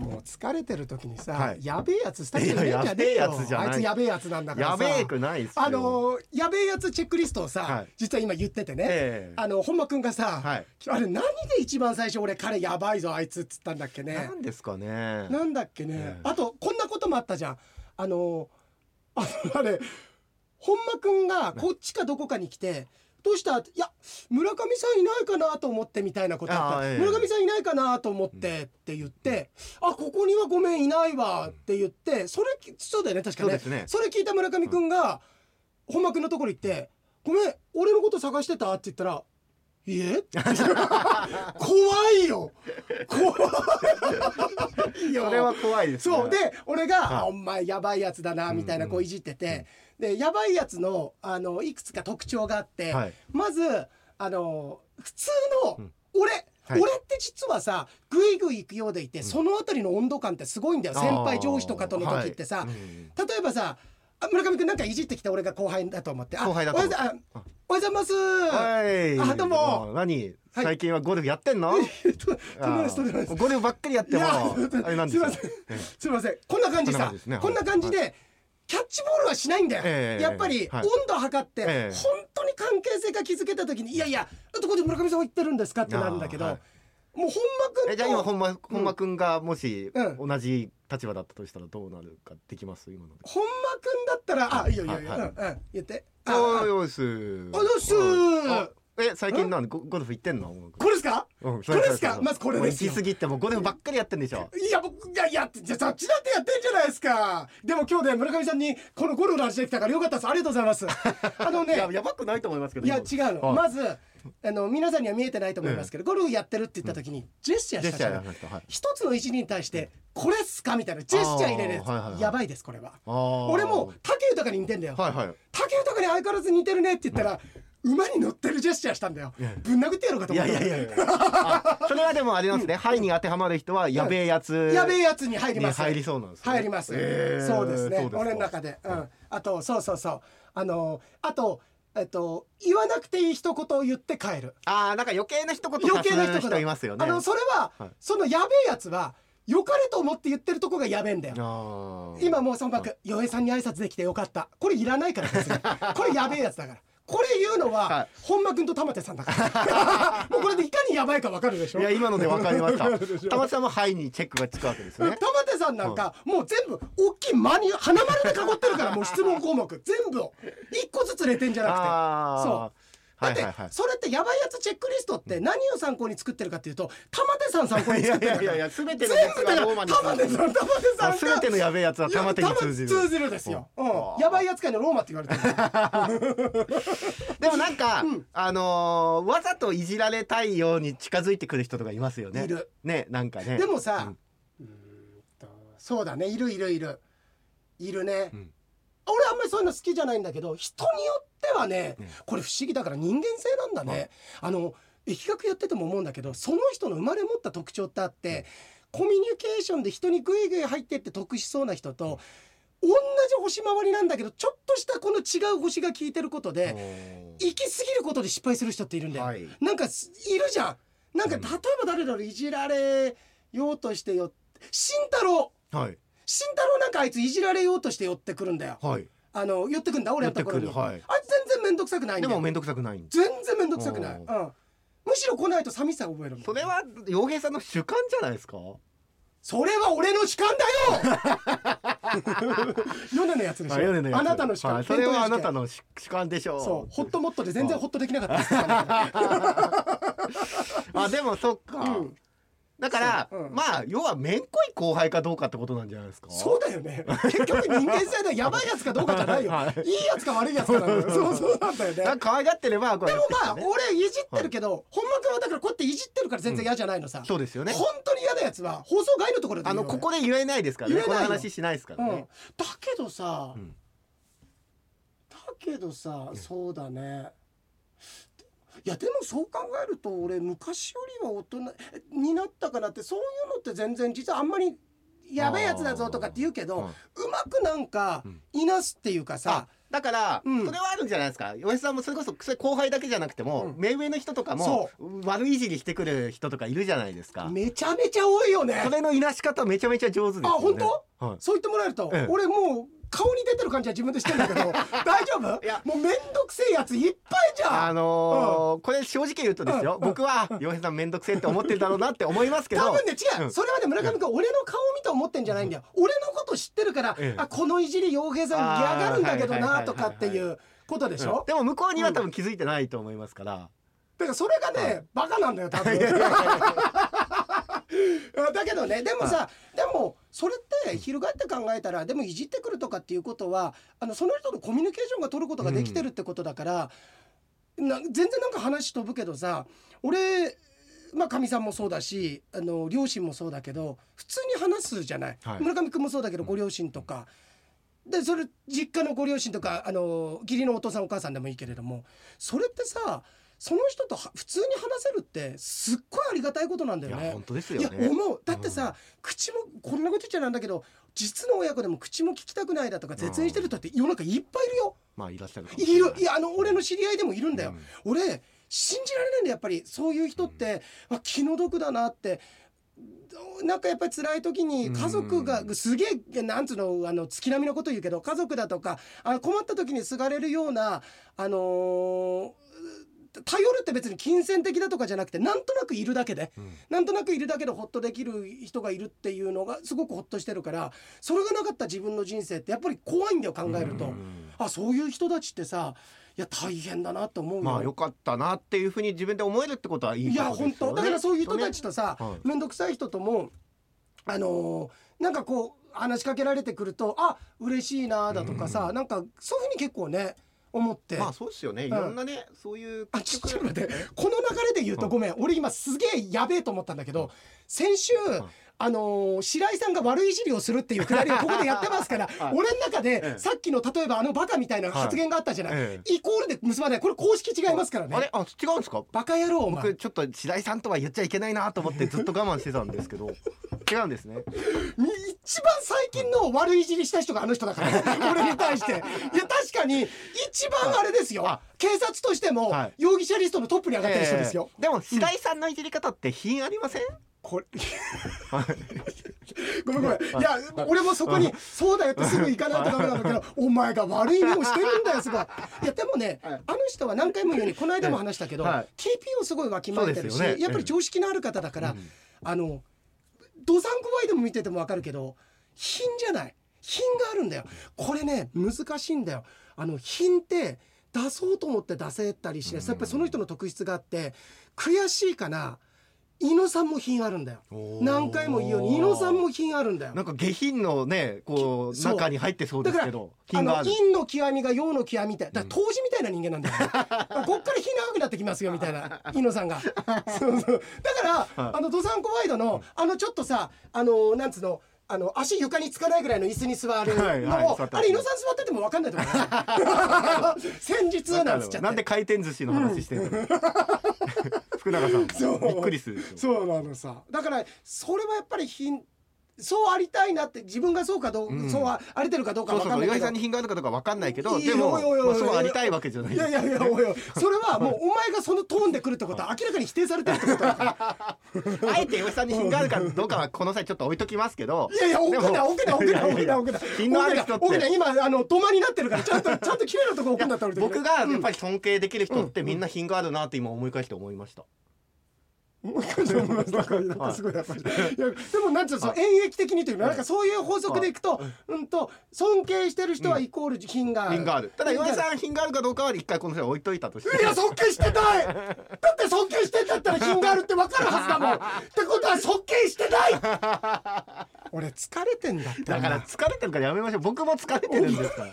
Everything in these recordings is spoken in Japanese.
もう疲れてる時にさ、はい。やべえやつスタッフにややべえやつじゃあいつやべえやつなんだからさ。やべえくないあのやべえやつチェックリストをさ、はい。実は今言っててね、ええ。あの本間くんがさ、はい。あれ何で一番最初俺彼やばいぞあいつっつったんだっけね。なんですかね。なんだっけね、ええ。あとこんなこともあったじゃん。あのあのあれ本間くんがこっちかどこかに来て、どうした？いや村上さんいないかなと思ってみたいなことあった、あええ。村上さんいないかなと思ってって言って、あここにはごめんいないわって言ってそれそうだよね確かね。ね。それ聞いた村上くんが、本間くんのところ行って「ごめん俺のこと探してた?」って言ったら「いいえ？怖いよ。怖いよ。それは怖いですね。そう。で俺が「はい。あお前やばいやつだな」みたいなこういじってて、でやばいやつのあのいくつか特徴があって、はい。まずあの普通のうん。俺、はい。俺って実はさグイグイ行くようでいて、そのあたりの温度感ってすごいんだよ。先輩上司とかとの時ってさ、はい。うん例えばさあ村上君なんかいじってきて俺が後輩だと思って。あ後輩だと。思っておはようあおはようございます。はい。あどうも。あ何？最近はゴルフやってんの？ととんでもないゴルフばっかりやってもいやあれなんですよ。すいません。すいません。こんな感じさ。こんな感じでキャッチボールはしないんだよ、ええやっぱりはい。温度測って、ええ。本当に関係性が築けた時にいやいやどこで村上さんは言ってるんですかってなるんだけど、はい。もう本間君えじゃあ今と本間本間くんがもしうん。同じ立場だったとしたらどうなるかできます？今の。で本間君だったらあいいよいいよいいよ、はいはい。うんうん言って。あああよしあどうすあえ最近なんゴルフ行ってんの？これですか？うんこれですか？まずこれですよ。行き過ぎてもうゴルフばっかりやってんでしょ？いや僕がやってじゃあそっちだってやってんじゃないですか。でも今日ね村上さんにこのゴルフの話できたからよかったです。ありがとうございます。あのねいややばくないと思いますけど。いや今違うの、はい。まずあの皆さんには見えてないと思いますけど、ゴルフやってるって言った時にジェスチャーした一つの一に対して「これっすか?」みたいな。ジェスチャー入れるやつ、やばいですこれは。俺も武豊に似てんだよ、はいはい。武豊に相変わらず似てるねって言ったら、馬に乗ってるジェスチャーしたんだよ。ぶん殴ってやろうかとい思った。やいやいやいや。あそれはでもあれなんですね「はい」に当てはまる人はやべえやつやべえやつに入ります。に入りそうなんですね。入ります、そうですね。俺の中で、うん、あとそうそうそう。あのあとえっと言わなくていい一言を言って帰る。ああなんか余計な一言余計な一言。いますよね。あのそれは、はい。そのやべえやつは良かれと思って言ってるとこがやべえんだよ。今もうそのバック「洋平さんに挨拶できてよかった」これいらないからこれやべえやつだからこれ言うのは、はい。本間君と玉手さんだから。もうこれでいかにやばいかわかるでしょ？いや今ので分かりました。たまさんも「はい」にチェックがつくわけですね。玉手さんなんか、もう全部大きい間に花丸で囲ってるからもう質問項目。全部を。一個ずつ0点じゃなくて。あそうだって、それってやばいやつチェックリストって何を参考に作ってるかっていうと玉手さん参考にい作ってるから。やいやいや全ての全やつが玉手さん玉手さんが全てのやべえやつは玉手に通じる。通じるですよ、うん、やばいやつ界のローマって言われてる。でもなんか、うん。あのーわざといじられたいように近づいてくる人とかいますよね。いる。ねなんかね。でもさ、そうだね。いるいるいる。いるね、うん俺あんまりそういうの好きじゃないんだけど人によってはね、うん。これ不思議だから人間性なんだね、あの疫学やってても思うんだけどその人の生まれ持った特徴ってあって、コミュニケーションで人にグイグイ入ってって得しそうな人と、同じ星回りなんだけどちょっとしたこの違う星が効いてることで、行き過ぎることで失敗する人っているんだよ、はい。なんかすいるじゃん。なんかうん。例えば誰だろういじられようとしてよ慎太郎。はい慎太郎なんかあいついじられようとして寄ってくるんだよ。はい。あの寄ってくんだ俺やった頃に、寄ってくる。はい。あいつ全然面倒くさくないんだよ。でも面倒くさくないん全然面倒くさくない、おうん、むしろ来ないと寂しさを覚えるそれは洋平さんの主観じゃないですか？それは俺の主観だよ！ヨネのやつでしょ？あヨネのやつ。あなたの主観、はい。それはあなたのの主主観でしょう。そう。ホットモットで全然ホッとできなかったです あでもそっか、うんだから、そううん。まあ要はめんこい後輩かどうかってことなんじゃないですか？そうだよね。結局人間性でやばいやつかどうかじゃないよ、はい。い、いやつか悪いやつかそうそうなんだよね。可愛がってればこうでもまあ俺いじってるけど、本間君はだからこうやっていじってるから全然嫌じゃないのさ、そうですよね。本当に嫌なやつは放送外のところであのここで言えないですからね。こ言えないよ。の話しないですからうん、ね、だけどさ、うん。だけどさそうだねいやでもそう考えると俺昔よりは大人になったかなってそういうのって全然実はあんまりやべえやつだぞとかって言うけど、うまくなんかうん。いなすっていうかさ、だから、うん。それはあるんじゃないですか？吉さんもそれこそ後輩だけじゃなくても、うん。目上の人とかもそ悪いじりしてくる人とかいるじゃないですか？めちゃめちゃ多いよね。それのいなし方めちゃめちゃ上手ですよね。あ本当？はい。そう言ってもらえると、ええ。俺もう顔に出てる感じは自分でしてんだけど 大丈夫？いや。もうめんどくせえやついっぱいじゃあんのーこれ正直言うとですよ、うん。僕は洋平さんめんどくせえって思ってるだろうなって思いますけど。多分ね違う、うん。それはね村上君、俺の顔見て思ってんじゃないんだよ、俺のこと知ってるから、ええ。あこのいじり洋平さん嫌がるんだけどなとかっていうことでしょ、うん。でも向こうには多分気づいてないと思いますから、だからそれがね、バカなんだよ多分だけどねでもさ、でもそれって翻って考えたらでもいじってくるとかっていうことはあのその人とコミュニケーションが取ることができてるってことだから、な全然なんか話飛ぶけどさ俺まあかみさんもそうだしあの両親もそうだけど普通に話すじゃない、はい。村上君もそうだけどご両親とか。でそれ実家のご両親とかあの義理のお父さんお母さんでもいいけれどもそれってさその人とは普通に話せるってすっごいありがたいことなんだよね。いや本。当ですいやよね思うだってさ、口もこんなこと言っちゃなんだけど実の親子でも口も聞きたくないだとか絶縁してる人って世の中いっぱいいるよ。まあいらっしゃるい。いる。いやあの俺の知り合いでもいるんだよ。うん。俺信じられないんだよやっぱりそういう人って、あ気の毒だなって。なんかやっぱり辛い時に家族がうんすげえなんつうのあの月並みのこと言うけど家族だとかあ困った時にすがれるようなあのー頼るって別に金銭的だとかじゃなくてなんとなくいるだけでうん。なんとなくいるだけでホッとできる人がいるっていうのがすごくホッとしてるからそれがなかった自分の人生ってやっぱり怖いんだよ考えると。うん。あそういう人たちってさいや大変だなと思うよ。まあよかったなっていうふうに自分で思えるってことはいいいや本当。だからそういう人たちとさはい。面倒くさい人ともあのーなんかこう話しかけられてくるとあ嬉しいなだとかさなんかそういうふうに結構ね思って。まあそうですよね。いろんなね、そういうあちょっと待って。この流れで言うとごめん。俺今すげえやべえと思ったんだけど先週あのー白井さんが悪いいじりをするっていうくだりをここでやってますから はい。俺の中えでえさっきの例えばあのバカみたいな発言があったじゃない。えイコールで結ばない。これ公式違いますからね。あれ？あ違うんですか？バカ野郎僕ちょっと白井さんとは言っちゃいけないなと思ってずっと 我慢してたんですけど違うんですね。一番最近の悪いいじりした人があの人だからね。俺に対して。いや確かに一番あれですよ。あ警察としてもはい。容疑者リストのトップに上がってる人ですよ、えーでも白井さんのいじり方って品ありません、これ。ごめんごめん。いや俺もそこにそうだよってすぐ行かないとダメなんだけど お前が悪い目をしてるんだよすごい。いやでもねはい。あの人は何回も言うようにこの間も話したけどはい。TP をすごいわきまえてるしやっぱり常識のある方だからうん。あのドサンコワイでも見ててもわかるけど品じゃない。品があるんだよ。これね難しいんだよ。あの品って出そうと思って出せたりしない。やっぱりその人の特質があって悔しいかな伊野さんも品あるんだよ。何回も言うように伊野さんも品あるんだよ。なんか下品のねこう中に入ってそうですけどあの品がある。陰の極みが陽の極みみたいだから当時みたいな人間なんだよ、ね、こっから日長くなってきますよみたいな伊野さんが。そうそう。だから、はい。あのドサンコワイドのあのちょっとさあのなんつうのあの足床につかないぐらいの椅子に座るのを、はいはいあれ伊野さん座ってても分かんないと思う。戦術なんつっちゃって。なんで回転寿司の話してるの、福永さんそう。びっくりするそうなのさ。だからそれはやっぱり品そうありたいなって自分がそうかどう、うん。そうありてるかどうか分かんないけど。さんに品があるかどうかわかんないけどでもそうありたいわけじゃない。いやいやいやおいおい。それはもうお前がそのトーンで来るってことは明らかに否定されてるってこと あえて岩井さんに品があるかどうかはこの際ちょっと置いときますけど。いやいや奥だ奥だ奥だ奥だ奥だ品のある人って。奥だ今あの止まになってるからちゃんと ちゃんと綺麗なとこ置くんだったら俺僕がやっぱり尊敬できる人ってみんな品があるなって今思い返して思いました、もう一回思いますなんかなんかすごいやっぱり。いやでもなんていうのその演劇的にというのなんかそういう法則でいくとうんと尊敬してる人はイコール品がある。品がある。ただ岩井んさん品があるかどうかは一回この際置いといたとして。いや尊敬してない。だって尊敬してんだったら品があるって分かるはずだもん。ってことは尊敬してない。俺疲れてんだってだから疲れてるからやめましょう。僕も疲れてるんですから。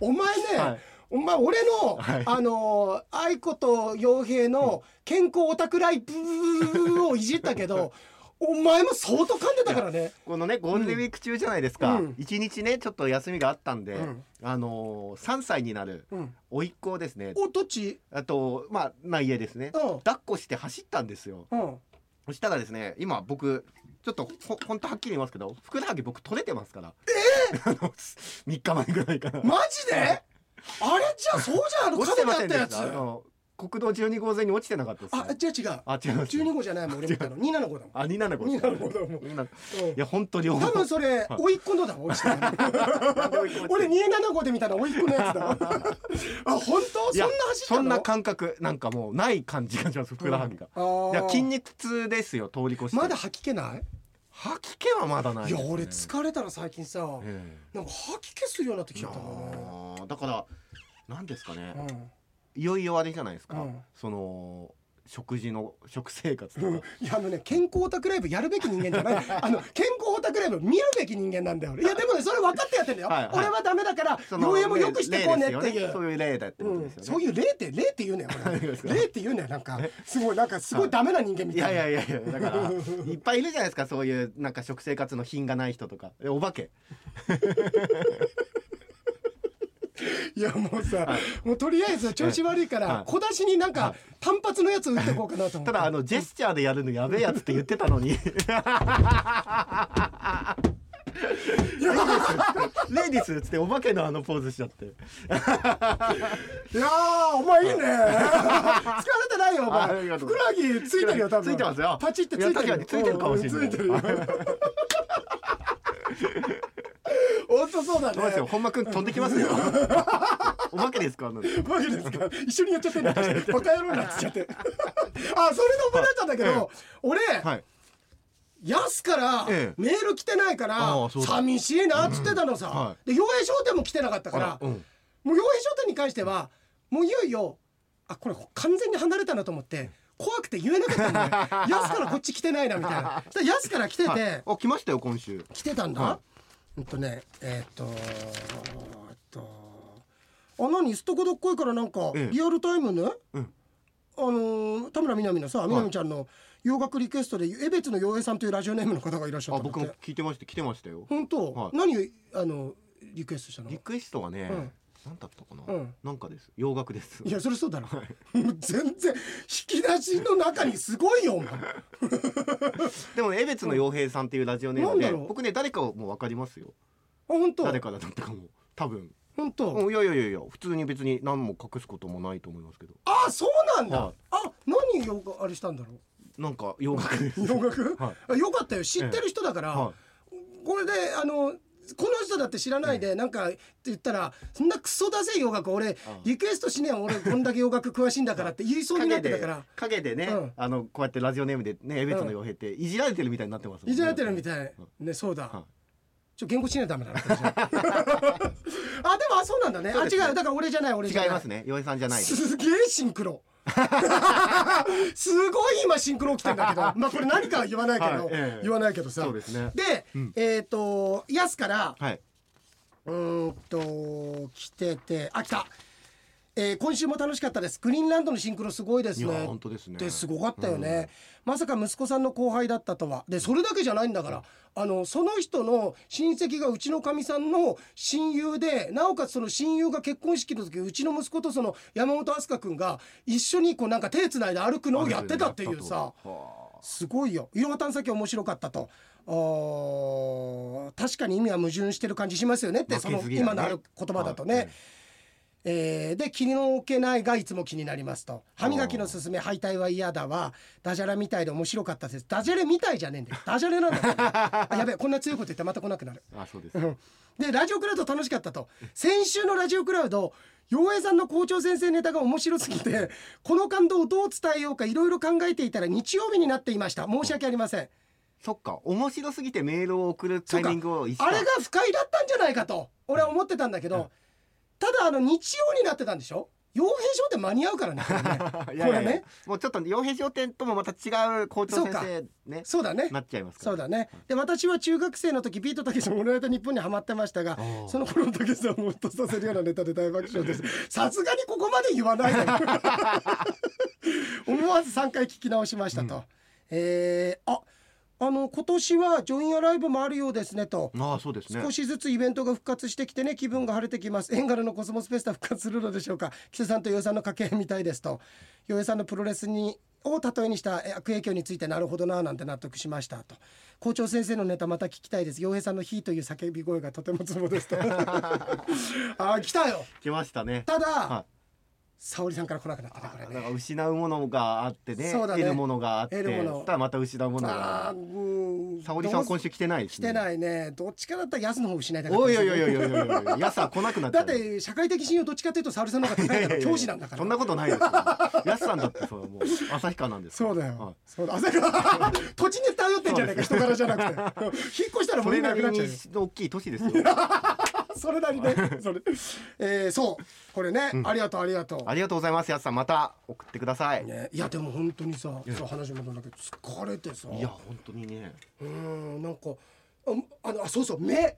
お前ね、はいお前俺の、はい。あの愛子と傭兵の健康オタクライブをいじったけど お前も相当噛んでたからね。このねゴールデンウィーク中じゃないですか。うん。一、日ねちょっと休みがあったんで、うん。あのー、3歳になるうん。甥っ子をですね。おどっち？あとまあな家ですね。うん。抱っこして走ったんですよ。うん。そしたらですね今僕ちょっとほほんとはっきり言いますけどふくらはぎ僕取れてますから。ええ3 日前ぐらいかなー、マジで？あれじゃあそうじゃんあの落ったやつ。ませんた。あの国道12号線に落ちてなかったですあね違う違う。あ違います12号じゃないもん俺見たの。275だもん。あ275ですか275だもん。275いうん。や本当に多分それはい。甥っ子のだ落ちてる。俺275で見たの甥っ子のやつだ あ本当？そんな走ったの？そんな感覚なんかもうない感じがしますふくらはぎが、いや筋肉痛ですよ通り越して。まだ吐き気ない？吐き気はまだないね、いや俺疲れたら最近さえなんか吐き気するようになってきえちゃったんだね。だからなんですかね、うん。いよいよあれじゃないですか、うん。その食事の食生活とか、う んいやあのね健康オタクライブやるべき人間じゃない。あの健康オタクライブ見るべき人間なんだよ。俺いやでもねそれ分かってやってんだよ。はいはい。俺はダメだから妖艶もよくしてこうねっていう。そういう例だってこうんとですよね、そういう例って例って言う ね。例って言うねなんか。すごいなんかすごいダメな人間みいたいな。いややいやいやだからいっぱいいるじゃないですかそういうなんか食生活の品がない人とか。えお化けいやもうさ、はい。もうとりあえず調子悪いから、はい。小出しになんか、はい。単発のやつ打ってこうかなと思って。ただあのジェスチャーでやるのやべえやつって言ってたのに。レディースっつってお化けのあのポーズしちゃって。いやーお前いいね。疲れてないよお前。ふくらはぎついてるよ多分。ついてますよ。パチってついてるついてるかもしれない。うんついてるよ 本当そうだね。どうですよ。本間くん飛んできますよ。お化けですか？あのわけですか？一緒にやっちゃってんだバカ野郎なっちゃって。あそれで思い出したんだけど、え俺、はい。ヤスからええ。メール来てないからああそうだ。寂しいなっつってたのさ、うんはで洋平商店も来てなかったから、うん。もう洋平商店に関してはもういよいよあこれ完全に離れたなと思って怖くて言えなかったんだよヤスからこっち来てないなみたいな。そしたらヤスから来てて、はい。あ来ましたよ今週。来てたんだ、はうんとねえーっとえっとあ何？すっとこどっこいからなんかええ。リアルタイムね、うん。あのー田村みな実のさみな実ちゃんの洋楽リクエストで江別の洋平さんというラジオネームの方がいらっしゃった僕も聞いてました来てましたよ。本当、はい。何あのリクエストしたの？リクエストはね、うんなんだったかな、うん。なんかです。洋楽です。いやそれそうだろ、もう全然引き出しの中にすごいよお前。でもね江別の洋平さんっていうラジオネームでなん僕ね誰かもう分かりますよ。あ本当？誰からだったかも。多分。本当、うんいやいやいやいや普通に別に何も隠すこともないと思いますけど。あそうなんだ、はい。あ何よあれしたんだろう？なんか洋楽です。洋楽、はあよかったよ。知ってる人だから、はこれであのこの人だって知らないで、なんかって言ったらそんなクソだぜ洋楽俺あリクエストしねえよ俺こんだけ洋楽詳しいんだからって言いそうになってたから。影でね、うん。あのこうやってラジオネームでね江別の洋平っていじられてるみたいになってますもんね。いじられてるみたい。うん。ねそうだ、はちょ言語しないとダメだなあ。あでもあそうなんだね。あ違う。だから俺じゃない俺じゃない。違いますね。洋平さんじゃないすげえシンクロ すごい今シンクロ起きてんだけど まあこれ何かは言わないけど、はいええ。言わないけどさ。そうですね。で、うん。えっ、とヤスからはい、うーんと来ててあ来た、えー今週も楽しかったです。グリーンランドのシンクロすごいですね。本当ですね。ですごかったよね、まさか息子さんの後輩だったとは。でそれだけじゃないんだから。あのその人の親戚がうちのかみさんの親友でなおかつその親友が結婚式の時うちの息子とその山本飛鳥君が一緒にこうなんか手つないで歩くのをやってたっていうさ。はすごいよ。色探査機面白かったと。確かに意味は矛盾してる感じしますよねってその今のある言葉だとね、はいえーで気の置けないがいつも気になりますと。歯磨きのすすめ敗退は嫌だはダジャレみたいで面白かったですダジャレみたいじゃねえんだよ。ダジャレなんだよ。あやべえこんな強いこと言ってまた来なくなる。あそうです。うん。でラジオクラウド楽しかったと。先週のラジオクラウド洋平さんの校長先生ネタが面白すぎて この感動をどう伝えようかいろいろ考えていたら日曜日になっていました。申し訳ありません。そっか。面白すぎてメールを送るタイミングをあれが不快だったんじゃないかと俺は思ってたんだけど、ただあの日曜になってたんでしょ？洋平商店間に合うからねこれね。いやいやいや。ね。もうちょっと洋平商店ともまた違う校長先生ねそうだね。なっちゃいますそうだね。で私は中学生の時ビートたけしの「オールナイトニッポン」にハマってましたがその頃のたけしさんをほっとさせるようなネタで大爆笑です。さすがにここまで言わないで 思わず3回聞き直しましたと、えーああの今年はジョインアライブもあるようですねと。ああそうですね。少しずつイベントが復活してきてね気分が晴れてきます。エンガルのコスモスフェスタ復活するのでしょうか。木瀬さんと洋江さんの掛け合いみたいですと。洋江さんのプロレスにを例えにしたえ悪影響についてなるほどななんて納得しましたと。校長先生のネタまた聞きたいです。洋平さんの「ひ」という叫び声がとてもツボですと。あー来たよ。来ましたね。ただ、は沙織さんから来なくなったね。これだからね失うものがあってねそうだね。得るものがあって得るもの。そしたらまた失うものあがーうん。沙織さんは今週来てないですね。来てないね。どっちかだったら安の方失いたかったおいおいおいおいおいおいおいやさ来なくなっちゃうだって社会的信用どっちかというと沙織さんの方が高いから。教師なんだからそんなことないですよ。やすさんだってそうもう旭川なんですそうだはよ。そうだ。朝から土地に頼ってんじゃないか。人柄じゃなくて引っ越したらもういいそれなりなくなっちゃうよ。に大きい都市ですよ それなりね それ。えーそう。これね。ありがとうありがとう。ありがとうございます。やすさんまた送ってください。ね、いやでも本当にさ、そう話戻るんだけど疲れてさ。いや本当にね。うんなんかああのあそうそう目。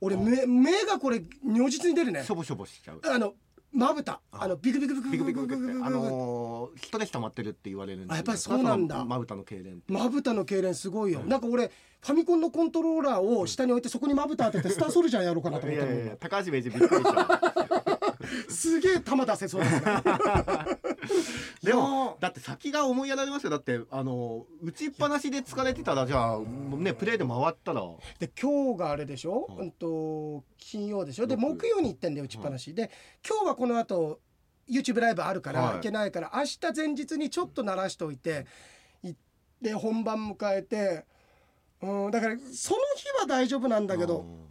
俺目目がこれ如実に出るね。しょぼしょぼしちゃう。あのまぶた。あ。のビクビクビクビクビクビクあの人で溜まってるって言われるんですあやっぱりそうなんだまぶたの痙攣まぶたの痙攣すごいよ、なんか俺ファミコンのコントローラーを下に置いてそこにまぶた当ててスターソルジャーやろうかなと思って高橋名人びっくりしたすげえ球出せそうですね。でもだって先が思いやられますよ。だってあの打ちっぱなしで疲れてたらじゃあねプレーで回ったら。で今日があれでしょ、はい。うんと金曜でしょ？で木木曜に行ってんだよ打ちっぱなし、で今日はこの後 YouTube ライブあるから、はい。い、けないから明日前日にちょっと鳴らしておいて行って本番迎えてうんだからその日は大丈夫なんだけど、うん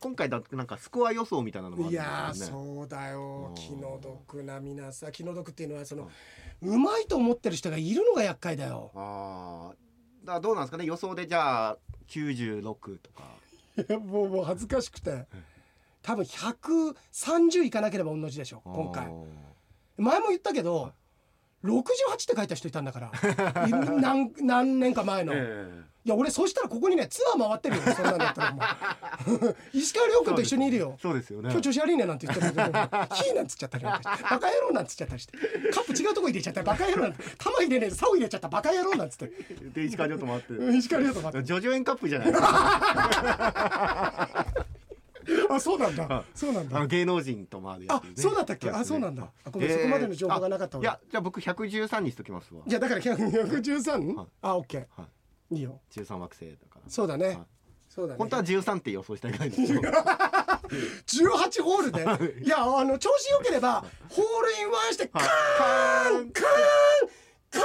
今回だってなんかスコア予想みたいなのもあるんいやーですよねそうだよ。うん。気の毒な皆さん。気の毒っていうのはそのうまいと思ってる人がいるのが厄介だよ。ああだからどうなんですかね？予想でじゃあ96とか。い やもうもう恥ずかしくて。多分130いかなければ同じでしょ今回。前も言ったけど68って書いた人いたんだから。い何何年か前の、いえや俺そうしたらここにねツアー回ってるよそんなんだったらもう。石川遼君と一緒にいるよ。えそうですよね。今日調子悪いねなんて言ってるけど「ヒー」なんつっちゃったりなんかして「バカ野郎」なんつっちゃったりして。カップ違うとこ入れちゃったり「バカ野郎」なんて。玉入れねえで竿入れちゃった「バカ野郎」なんつって。で石川遼と回って。うん石川遼とかって。ジョジョエンカップじゃない。ですかあそうなんだ。はそうなんだ。芸能人と回るやあそうだったっけあそうなんだ。あごめんえーそこまでの情報がなかったいやじゃあ僕113にしときますわ。じゃあだから 113? はい。あオッケー。はいいいよ。13惑星だから。そうだね、はい。そうだね。本当は13って予想したいぐらいですよ18ホールでい。やあの調子良ければホールインワンしてカはい。ーンカーン。カーン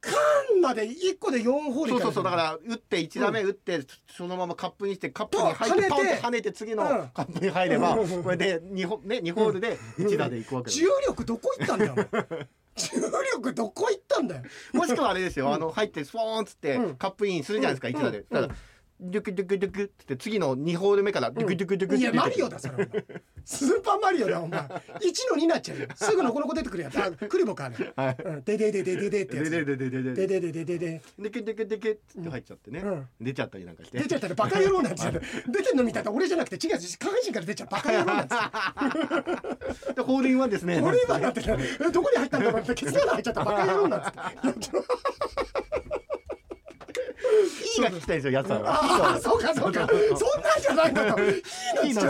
カーンまで1個で4ホールそうそうそうだかから打って1打目打ってそのままカップにしてカップに入ってパンって跳ねて次のうん。カップに入ればうん。これで2ホ,、ね、2ホールで1打でいくわけ重力どこ行ったんだよ重力どこ行ったんだよ。もしくはあれですよ、あの入ってスポーンっつってうん。カップインするじゃないですか、うん。1打で。うん。ただドゥクドゥクドゥクって次の2ホール目からドゥクドゥクドゥクいやマリオだそれお前スーパーマリオだお前。1の2になっちゃうよ。すぐのこの子出てくるやつ。あクリボかあれででででででってやつ。でででででででででででででけでけで。けって入っちゃってね、うん。出ちゃったりなんかして。出ちゃったらバカ野郎なんつって出てんの見たら俺じゃなくて違う下半身から出ちゃうバカ野郎なんつって でホールインワンですねこれ今なってどこに入ったんだろうってケツの穴入っちゃった。バカ野郎なんつって いいが聞きたいんですよやつは。ああそうかそうか。そんなんじゃないんだといいの。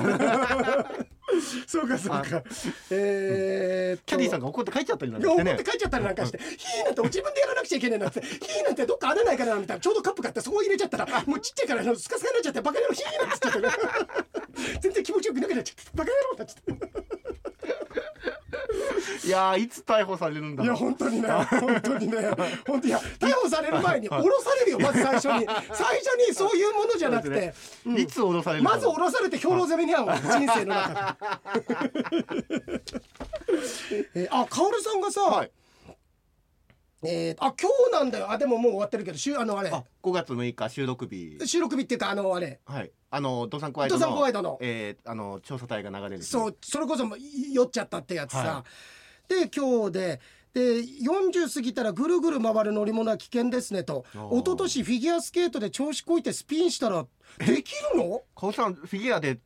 そうかそうか。えーっと。キャディーさんが怒って帰っちゃったりなんかしてね。って帰っちゃったりなんかして「ヒーなんて自分でやらなくちゃいけないな」って「ヒーなんてどっか穴ないかな」みたいなちょうどカップ買ってそこ入れちゃったらもうちっちゃいからあのスカスカになっちゃってバカ野郎ヒーなんつっちゃってね。全然気持ちよくなくなっちゃってバカ野郎になっちゃっていやーいつ逮捕されるんだいや本当にね本当にね。本当いや逮捕される前に降ろされるよまず最初に。最初にそういうものじゃなくて、うん。いつ降ろされるまず降ろされて兵糧攻めに遭うわ人生の中で。えーあカオルさんがさ、はい。えーあ今日なんだよ。あでももう終わってるけど週あのあれ。あ5月6日収録日。収録日っていうかあのあれ。はいあのドサンコワイドドサンコワイのドの。えーあの調査隊が流れる。日そうそれこそ酔っちゃったってやつさ、はで今日でで40過ぎたらぐるぐる回る乗り物は危険ですねと。一昨年フィギュアスケートで調子こいてスピンしたらできるの？カオさんフィギュアで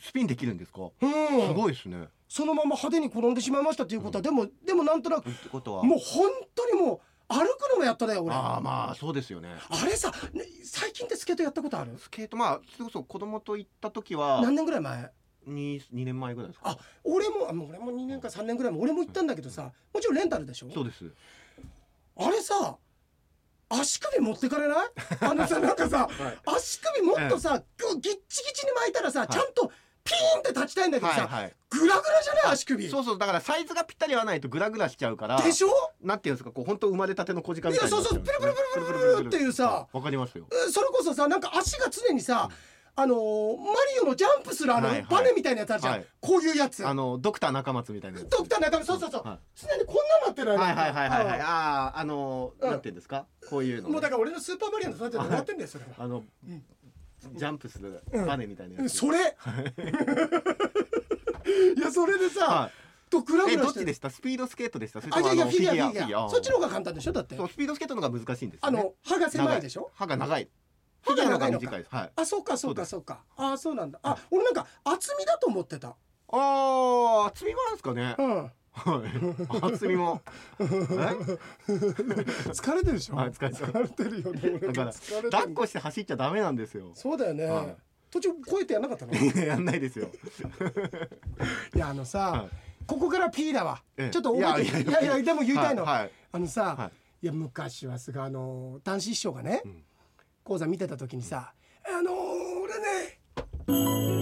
スピンできるんですか？うん。すごいですね。そのまま派手に転んでしまいましたっていうことは、でもでもなんとなくってことは。もう本当にもう歩くのもやっただよ俺。ああまあそうですよね。あれさ、ね最近ってスケートやったことある？スケートまあそれこそ子供と行った時は何年ぐらい前？2, 2年前ぐらいですか。あ俺もあもう俺も2年か3年ぐらいも俺も行ったんだけどさもちろんレンタルでしょ？そうです。あれさ足首持ってかれない？あのさなんかさ、足首もっとさ、ぐぎっちぎちに巻いたらさ、い。ちゃんとピーンって立ちたいんだけどさ、はいはい。グラグラじゃない？足首。そうそうだからサイズがぴったり合わないとグラグラしちゃうからでしょ？なんていうんですかこう本当生まれたての小鹿いみたいになっちゃやそうそうプルプルプルプルプルっていうさわかりますよ。えそれこそさなんか足が常にさ、あのーマリオのジャンプするあのはいはい。バネみたいなやつあるじゃん、はい。こういうやつ。あのドクター中松みたいなやつ。ドクター中身そうそうそう、は常にこんなになってるはいはいはいはいはい。うん。あああのうん。なんていうんですか？こういうのね。もうだから俺のスーパーマリオの育てで終わってんだよそれは、あのうんジャンプするうんバネみたいなやつ。うん。それ？い。やそれでさ、はとグラグどっちでした？スピードスケートでした？あいやいやフィギュアフィギュア。あそっちの方が簡単でしょ？だって。そうスピードスケートの方が難しいんですね。の歯が狭いでしょ？歯が長い。歯が長いのか。いはい。あそうかそうかそそうか。あそうなんだ。あ俺なんか厚みだと思ってた。ああ厚みもあるんですかね。うんはい。厚みも。え？疲れてるでしょ？はい疲れてる。疲れてるよね。俺。だから抱っこして走っちゃダメなんですよ。そうだよね、はい。途中こうやってやんなかったの？いやんないですよ。やあのさ、はい。ここから P だわ、ええ。ちょっと覚えていやいやいや。いやでも言いたいの、はいはい。あのさ、はい。い、や昔はすがあの男子師匠がね、うん。講座見てた時にさ「あのー俺ね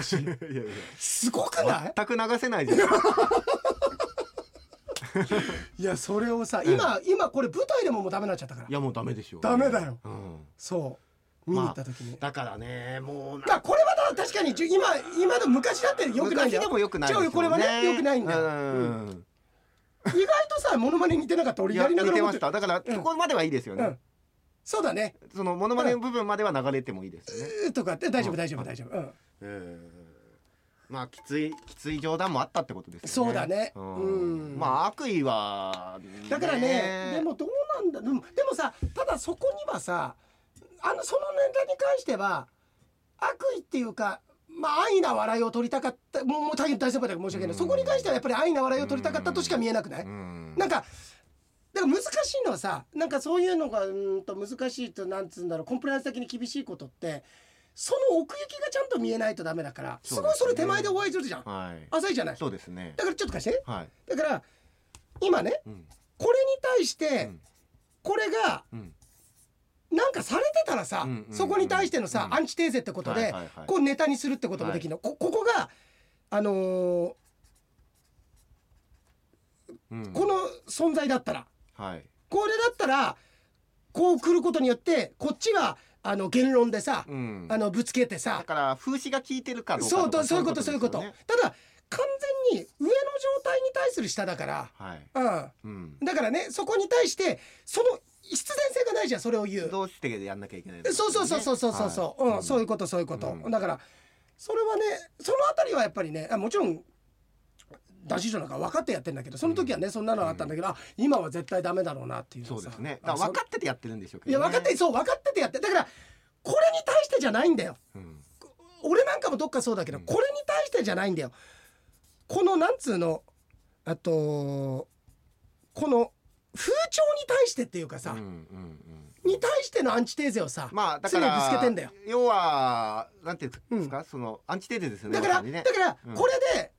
昔。いやいや。すごくない？全く流せないですよいやそれをさ今、今これ舞台でももうダメになっちゃったから。いやもうダメでしょう。ダメだよ。うん。そう。見に行った時に、だからねもうなまあこれはだ確かに今今の昔だってよくないんだよ。昔でもよくないでね。これはねよくないんだよ、ううん。ん意外とさモノマネ似てなかった俺やりながら思っしてた。だからうん。そこまではいいですよね。うん。そうだね。そのモノマネの部分までは流れてもいいですよね。うーとかって大丈夫うん。大丈夫大丈夫、うん、うんまあきついきつい冗談もあったってことですよね。そうだね。うん。うん。まあ悪意はだからねでもどうなんだでもでもさただそこにはさあのそのネタに関しては悪意っていうかまあ安易な笑いを取りたかったもうもう大変大先輩だから申し訳ない、うん。そこに関してはやっぱり安易な笑いを取りたかったとしか見えなくない、うん。なんかだから難しいのはさなんかそういうのがうーんと難しいとなんつうんだろうコンプライアンス的に厳しいことってその奥行きがちゃんと見えないとダメだからすごいそれ手前でお会いするじゃん、はい。浅いじゃない。そうですね。だからちょっと貸して。はい。だから今ねうん。これに対して、うん。これがうん。なんかされてたらさ、うんうんうんそこに対してのさ、うん。アンチテーゼってことで、はいはいはい。こうネタにするってこともできるの、こここがあのーうん。この存在だったら。はい。これだったらこう来ることによってこっちがあの言論でさ、うん。あのぶつけてださから風刺が効いてるかどうかそうそういうことそういうことねただ完全に上の状態に対する下だから、はい。うん、うん。だからねそこに対してその必然性がないじゃんそれを言う。どうしてやんなきゃいけないうそうそうそうそうそうそう、はい。うん、そういうことそういうこと、うん。だからそれはねそのあたりはやっぱりねあもちろん男子女なんか分かってやってんだけどその時はね、そんなのがあったんだけど、あ今は絶対ダメだろうなっていうそうですね。分かっててやってるんでしょうけどね。いや分かってそう分かっててやってだからこれに対してじゃないんだよ。うん。俺なんかもどっかそうだけど、うん。これに対してじゃないんだよ。このなんつうのあとこの風潮に対してっていうかさ、うんうんうん。に対してのアンチテーゼをさ、まあだか常にぶつけらてんだよ。要はなんていうんですか？そのアンチテーゼですよねだから、ね。だからうん。これで、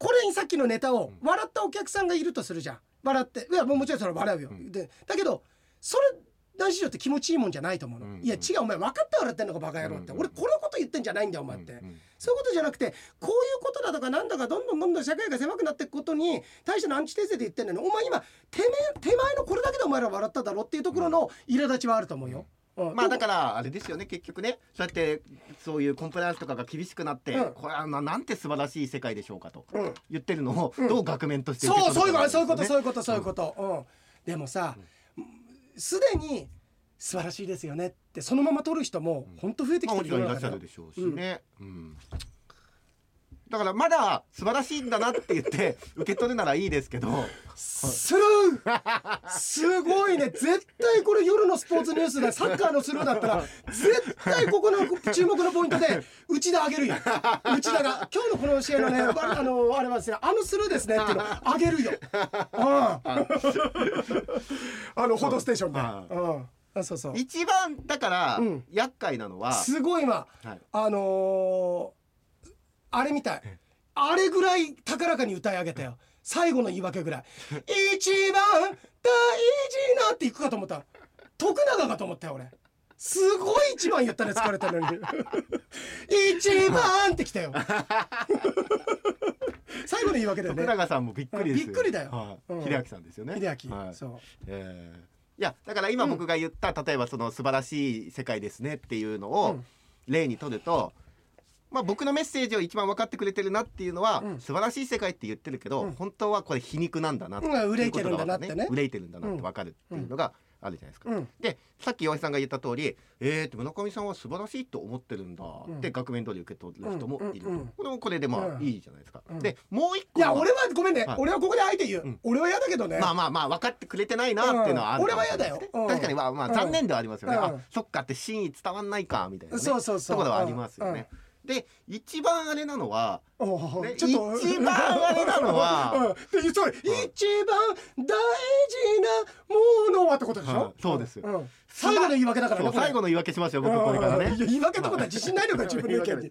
これにさっきのネタをうん。笑ったお客さんがいるとするじゃん。笑って。いやもうもちろんそれは笑うよ、うん。でだけどそれ男子女って気持ちいいもんじゃないと思うの、うん。いや違うお前分かって笑ってんのかバカ野郎って、うん。俺このこと言ってんじゃないんだよお前って、うん。うん。そういうことじゃなくてこういうことだとかなんだかどんどんどんどん社会が狭くなっていくことに対してのアンチテーゼで言ってんのにお前今手前手前のこれだけでお前ら笑っただろっていうところの苛立ちはあると思うよ。うんまあだからあれですよね結局ね。そうやってそういうコンプライアンスとかが厳しくなって、うん。これはななんて素晴らしい世界でしょうかとうん。言ってるのをうん。どう額面として受けそうそういうことそういうことそうういうことそういうこと、うん。でもさすでに素晴らしいですよねってそのまま取る人も本当増えてきまあてもちろんいらっしゃるでしょうしね、うんだからまだ素晴らしいんだなって言って 受け取るならいいですけど。スルー！すごいね。絶対これ夜のスポーツニュースでサッカーのスルーだったら絶対ここの注目のポイントで内田あげるよ。内田が今日のこの試合のねわあのあれはですねあのスルーですねっていうのあげるよ。うん。あの「報道ステーションで」はうん。あそうそう。一番だからうん。厄介なのは、すごい今はい。あのーあれみたい。あれぐらい高らかに歌い上げたよ。最後の言い訳ぐらい。一番大事なっていくかと思った。徳永かと思ったよ俺。すごい一番言ったね疲れたのに。一番ってきたよ。最後の言い訳だよ徳ね永さんもびっくりですびっくりだよ。はい。うん。秀明さんですよね。秀明、はい。そう。えー。いやだから今僕が言った、例えばその素晴らしい世界ですねっていうのうをん。例にとると、まあ、僕のメッセージを一番分かってくれてるなっていうのは、うん。素晴らしい世界って言ってるけど、うん。本当はこれ皮肉なんだなっていてるんだなってね。憂いてるんだなって分かるっていうのがあるじゃないですか。うんでさっき岩井さんが言った通り「えー、って村上さんは素晴らしいと思ってるんだ」ってうん。額面通り受け取る人もいると、これもこれでまうん。あいいじゃないですか。うん。でもう一個いや俺はごめんね、はい。俺はここで相手言う、うん。俺は嫌だけどね、まあまあまあ分かってくれてないなっていうのはあるねうん俺は嫌だよ。うん。確かにまあまあうん残念ではありますよね、うん。あそっかって真意伝わんないかみたいなね。そうそうそう。ところはありますよね、で一番あれなのはね一番あれなのは うん、でそう一番大事なものはってことでしょ、はいそうです。よん最後の言い訳だからね最後の言い訳しますよ僕これからね。言い訳ってことは自信ないのか自分の意見に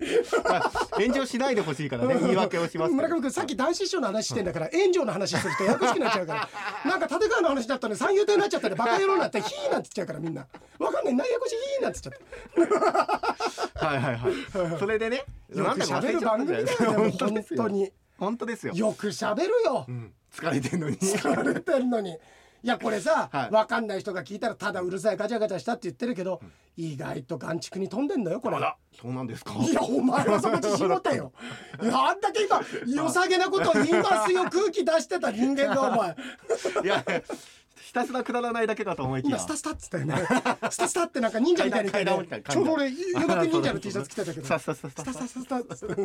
炎上しないでほしいからね言い訳をします村上君さっき男子師匠の話してんだから炎上の話するとややこしくなっちゃうから。なんか立川の話だったのに三遊亭になっちゃったらバカ野郎になってヒーなんて言っちゃうからみんな。わかんない。内野腰ヒーなんて言っちゃって はいはいはい。それでねよく喋る番組だよね本当本ですよ。当に。本当ですよ、よく喋るよ。うん、疲れてんのに。疲れてんのにいやこれさ、はい。わかんない人が聞いたらただうるさいガチャガチャしたって言ってるけど、意外と眼畜に飛んでんだよこれ。そうなんですか？いやお前はそこ自信持ってよ。いやあんだけ今良さげなこと言いますよ空気出してた人間がお前。いやひたすらくだらないだけかと思いきや。今スタスタっつったよね。スタスタってなんか忍者みたいに言ってね。階段階段ちょうど俺湯学忍者の T シャツ着てたけど。さっさっさっスタさスタスタスタ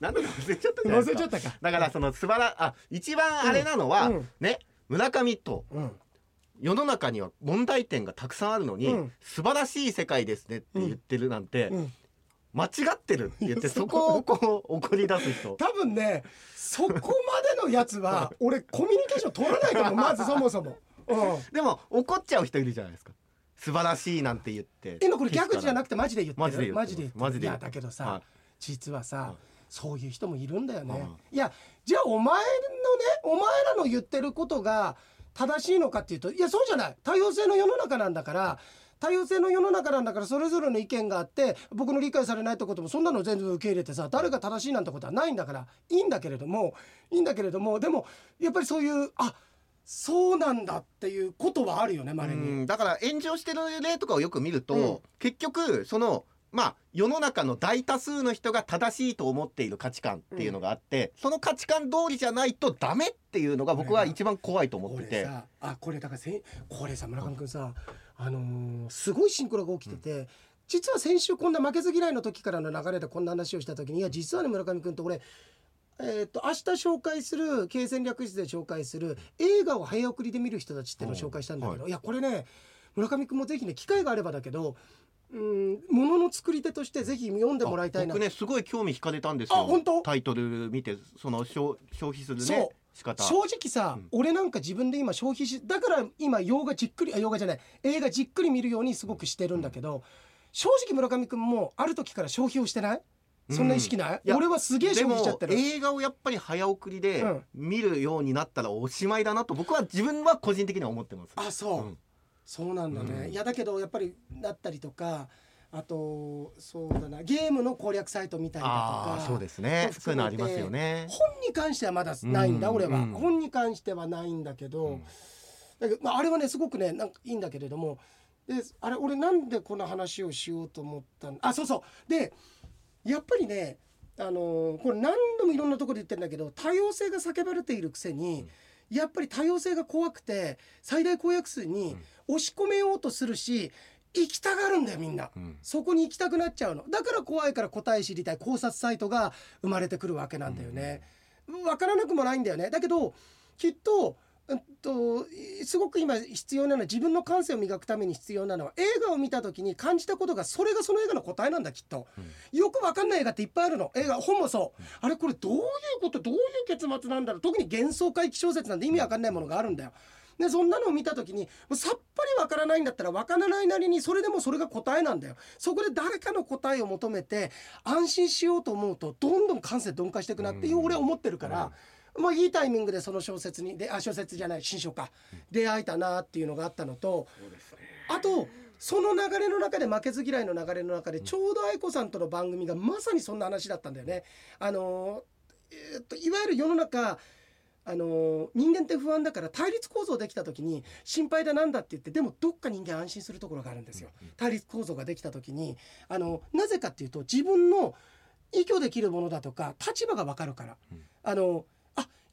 なんだか忘れちゃったじゃない忘ですか。れちゃったか。だからその素晴らあ一番あれなのは、うん。うんね村上とうん。世の中には問題点がたくさんあるのに、うん。素晴らしい世界ですねって言ってるなんて、うん。間違ってるって言ってそこ。をこう怒り出す人。多分ねそこまでのやつは 俺コミュニケーション取らないと思うまずそもそも、うん、でも怒っちゃう人いるじゃないですか。素晴らしいなんて言って今これギャグじゃなくくてマジで言ってる？マジで言ってます。マジで言ってる。マジで言っていやだけどさ、はい実はさ、はいそういう人もいるんだよね、はいいやじゃあお前のねお前らの言ってることが正しいのかっていうといやそうじゃない。多様性の世の中なんだから多様性の世の中なんだからそれぞれの意見があって僕の理解されないってこともそんなの全部受け入れてさ誰が正しいなんてことはないんだからいいんだけれどもいいんだけれどもでもやっぱりそういうあそうなんだっていうことはあるよねまれに。うん。だから炎上してる例とかをよく見ると、うん。結局そのまあ世の中の大多数の人が正しいと思っている価値観っていうのがあって、その価値観通りじゃないとダメっていうのが僕は一番怖いと思ってて。さあこれだからせんこれさ村上君さ、あのーすごいシンクロが起きてて、実は先週こんな負けず嫌いの時からの流れでこんな話をした時にいや実はね村上君と俺えー、と明日紹介する経営戦略室で紹介する映画を早送りで見る人たちっていうのを紹介したんだけど、、はいやこれね村上君もぜひね機会があればだけどうんものの作り手としてぜひ読んでもらいたいな。僕ねすごい興味惹かれたんですよあ本当？タイトル見てその消消費するね仕方。正直さ、うん。俺なんか自分で今消費しだから今洋画じっくりあ洋画じゃない。映画じっくり見るようにすごくしてるんだけど正直村上君もある時から消費をしてない？そんな意識ない、いや俺はすげえ消費しちゃってる。映画をやっぱり早送りでうん。見るようになったらおしまいだなと僕は自分は個人的には思ってます。あそう、うんそうなんだね、うん。いやだけどやっぱりだったりとかあとそうだなゲームの攻略サイト見たりだとかそうですね。そういうのありますよね。本に関してはまだないんだ、うん俺は、うん本に関してはないんだけど、うん。だけど、まあ、あれはねすごくねなんかいいんだけれどもであれ俺なんでこの話をしようと思ったんあそうそう。でやっぱりねあのーこれ何度もいろんなところで言ってるんだけど多様性が叫ばれているくせに、やっぱり多様性が怖くて最大公約数に押し込めようとするし行きたがるんだよみんな。うん。そこに行きたくなっちゃうの。だから怖いから答え知りたい。考察サイトが生まれてくるわけなんだよね。分からなくもないんだよね。だけどきっと,、うん、とすごく今必要なのは自分の感性を磨くために必要なのは映画を見た時に感じたことがそれがその映画の答えなんだきっと。よく分かんない映画っていっぱいあるの。映画本もそう。あれこれどういうことどういう結末なんだろう。特に幻想回帰小説なんて意味わかんないものがあるんだよ。でそんなのを見た時にさっぱりわからないんだったらわからないなりにそれでもそれが答えなんだよ。そこで誰かの答えを求めて安心しようと思うとどんどん感性鈍化していくなっていううん。俺は思ってるから、まあいいタイミングでその小説にであ小説じゃない新書か。出会えたなっていうのがあったのとあとその流れの中で負けず嫌いの流れの中でちょうど愛子さんとの番組がまさにそんな話だったんだよね。あのえーっといわゆる世の中あの人間って不安だから対立構造できた時に心配だなんだって言ってでもどっか人間安心するところがあるんですよ。対立構造ができた時に。あのなぜかっていうと自分の依拠できるものだとか立場が分かるから、うん。あのあ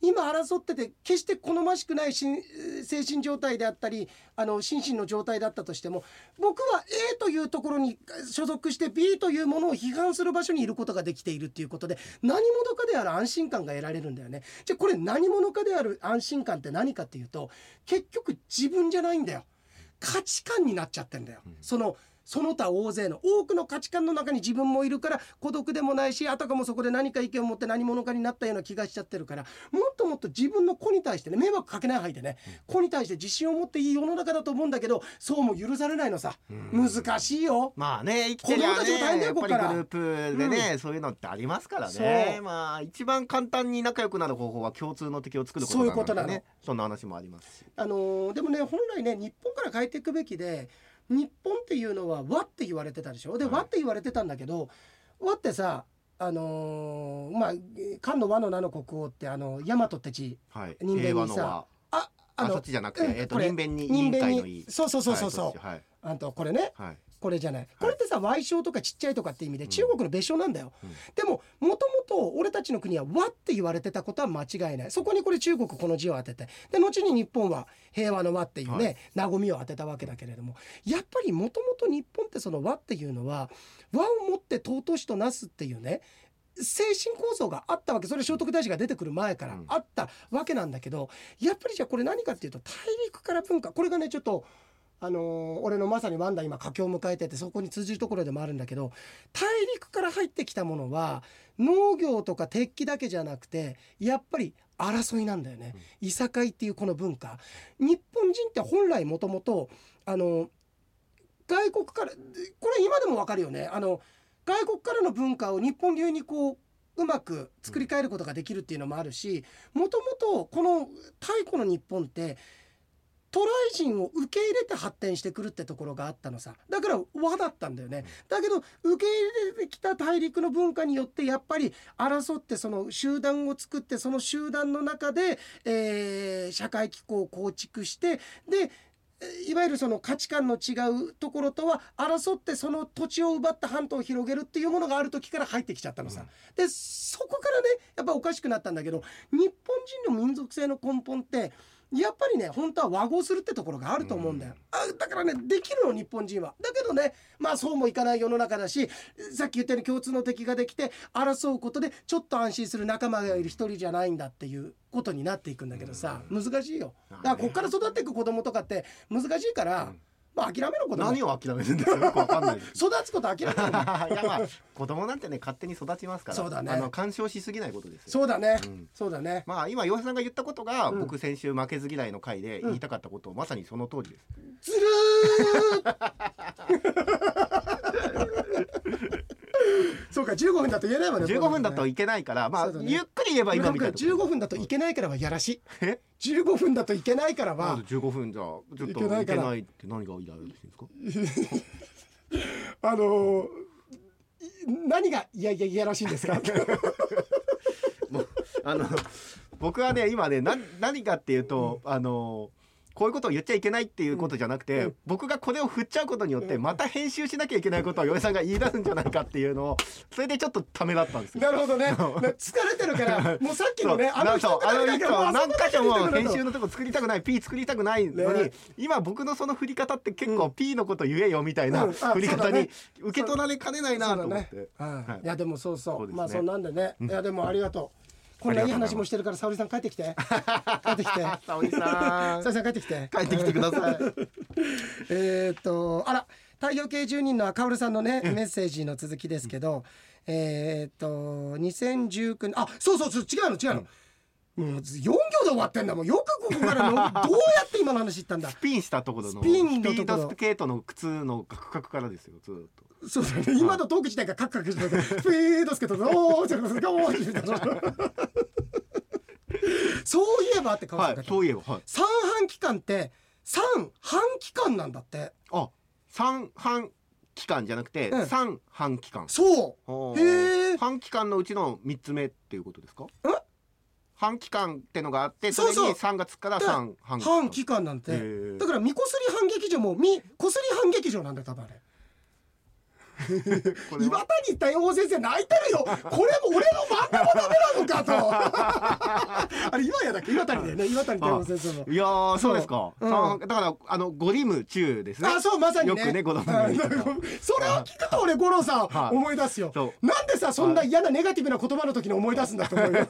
今争ってて決して好ましくない心精神状態であったりあの心身の状態だったとしても僕は A というところに所属して B というものを批判する場所にいることができているっていうことで何者かである安心感が得られるんだよね。じゃあこれ何者かである安心感って何かっていうと結局自分じゃないんだよ。価値観になっちゃってんだよ。うんそのその他大勢の多くの価値観の中に自分もいるから孤独でもないしあたかもそこで何か意見を持って何者かになったような気がしちゃってるからもっともっと自分の子に対してね迷惑かけない範囲でね子に対して自信を持っていい世の中だと思うんだけどそうも許されないのさ。うん。難しいよ。まあね生きてりゃ子供たちも大変だねやっぱりよこっからグループでね、そういうのってありますからそねう。まあ一番簡単に仲良くなる方法は共通の敵を作ることそういうことなの。そんな話もありますし。あのーでもね本来ね日本から変えていくべきで日本っていうのは和って言われてたでしょ？で、はい。和って言われてたんだけど和ってさあのーまあ漢の和の名の国王ってあの大和って字はい。人間にさああのあそっちじゃなくて、うんえっ、と人弁に委員会のいいそうそうそうそうそう、はい。あとこれねはいこれじゃない。これってさ矮小とかちっちゃいとかって意味で中国の別称なんだよ、うん。でももともと俺たちの国は和って言われてたことは間違いない。そこにこれ中国この字を当てて。で後に日本は平和の和っていうね、は和みを当てたわけだけれども。やっぱりもともと日本ってその和っていうのは和をもって尊しとなすっていうね精神構造があったわけ。それ聖徳太子が出てくる前からうん。あったわけなんだけど、やっぱりじゃあこれ何かっていうと大陸から文化。これがねちょっとあのー俺のまさにワンダ今佳境を迎えててそこに通じるところでもあるんだけど大陸から入ってきたものは農業とか鉄器だけじゃなくてやっぱり争いなんだよね、いさかいっていうこの文化。日本人って本来もともとあの外国からこれ今でもわかるよね。あの外国からの文化を日本流にこううまく作り変えることができるっていうのもあるしもともとこの太古の日本って渡来人を受け入れて発展してくるってところがあったのさ。だから和だったんだよね。だけど受け入れてきた大陸の文化によってやっぱり争ってその集団を作ってその集団の中で、えー社会機構を構築してでえーいわゆるその価値観の違うところとは争ってその土地を奪った半島を広げるっていうものがある時から入ってきちゃったのさ。でそこからねやっぱおかしくなったんだけど日本人の民族性の根本ってやっぱりね本当は和合するってところがあると思うんだよ、あだからねできるの日本人は。だけどねまあそうもいかない世の中だしさっき言ったように共通の敵ができて争うことでちょっと安心する仲間がいる一人じゃないんだっていうことになっていくんだけどさ難しいよ。だからこっから育っていく子供とかって難しいから、うんまあ諦めろ子供何を諦めるんですかよくわかんない。育つこと諦めろ いやまあ子供なんてね勝手に育ちますから。そうだね。あの干渉しすぎないことですよ。そうだね、うん。そうだね。まあ今岩井さんが言ったことが、うん。僕先週負けず嫌いの回で言いたかったこと、まさにその通りです。ずるー そうか15分だと言えないもんね15分だといけないからまあ、ね。ゆっくり言えば今みたいな15分だといけないからはやらしえ？15分だといけないからは。なんで15分じゃちょっといいけけないって何がいやら。しいんですか あのーい何がいやいやいやらしいんですか？もうあの僕はね今ねな何かっていうと、あのこういうことを言っちゃいけないっていうことじゃなくて、うん。僕がこれを振っちゃうことによってうん。また編集しなきゃいけないことを洋江さんが言い出すんじゃないかっていうのを それでちょっとためだったんですよ。なるほどね。ね疲れてるからもうさっきのねあの人あの人は何箇所も編集ののとこ作りたくない P 作りたくない。のに、ね今僕のその振り方って結構うん。P のこと言えよみたいな振り方に受け取られかねないなと思って。はい。い。やでもそうそう。ね。まあそんなんでね。うん。いやでもありがとうこんないい話もしてるから沙織さん帰ってきて。帰ってきて。沙織さん。沙織さん帰ってきて。帰ってきてください。えーっとあら太陽系住人の赤浦さんのねメッセージの続きですけど、えーっと2019年あそうそうそう違うの違うの、もう4行で終わってんだもん。よくここからの どうやって今の話言ったんだ。スピンしたところのスピンのところ。スピードスケートの靴のガクガクからですよずーっと。そうだね。今のトーク自体がカクカクしてるスピードスケートおおちょっとガーみたいなそういえばって顔はいしてた、そういえばはい。三半期間って三半期間なんだって。あ三半期間じゃなくてうん。三半期間。そう。ほへー。半期間のうちの三つ目っていうことですか？え半期間ってのがあってそれに3月から三半期間。半期間なんへてー。だからみこすり半劇場もみこすり半劇場なんだよ多分あれ岩谷大王先生泣いてるよ。これも俺の漫画もダメなのかと。あれ岩谷だっけ？岩谷だよね。岩谷大王先生もいやーそうですか、うん。三だからあのゴリム中ですね。あそうまさにね。よくね子供あが言ってたそれを聞くと俺五郎さんはい。思い出すよ。なんでさそんな嫌なネガティブな言葉の時に思い出すんだと思うよ。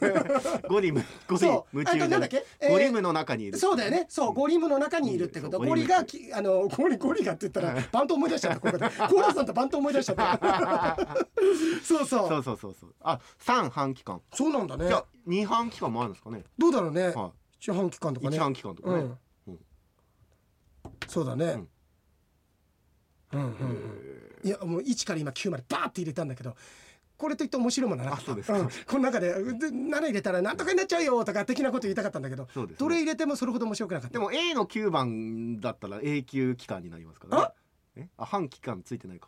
ゴリムゴリム中なんだっけ？えーゴリムの中にいる。そうだよね。そうゴリムの中にいるってこと。ゴリがきあのゴリゴリがって言ったらバント思い出しちゃったここで。ゴロさんとバント思い出しちゃったそうそう。そうそうそうそう。あ三半期間。そうなんだね。じゃあ二半期間もあるんですかね。どうだろうね。は一半期間とかね。い一半期間とかね、そうだね。ん。うんうんうん。いやもう1から今9までバーって入れたんだけどこれといって面白いものなかった。あそうですか。ん。この中でで7入れたらなんとかになっちゃうよとか的なこと言いたかったんだけどそうですね。どれ入れてもそれほど面白くなかった。でも A の9番だったら永久期間になりますからね。え？あ半期間ついてないか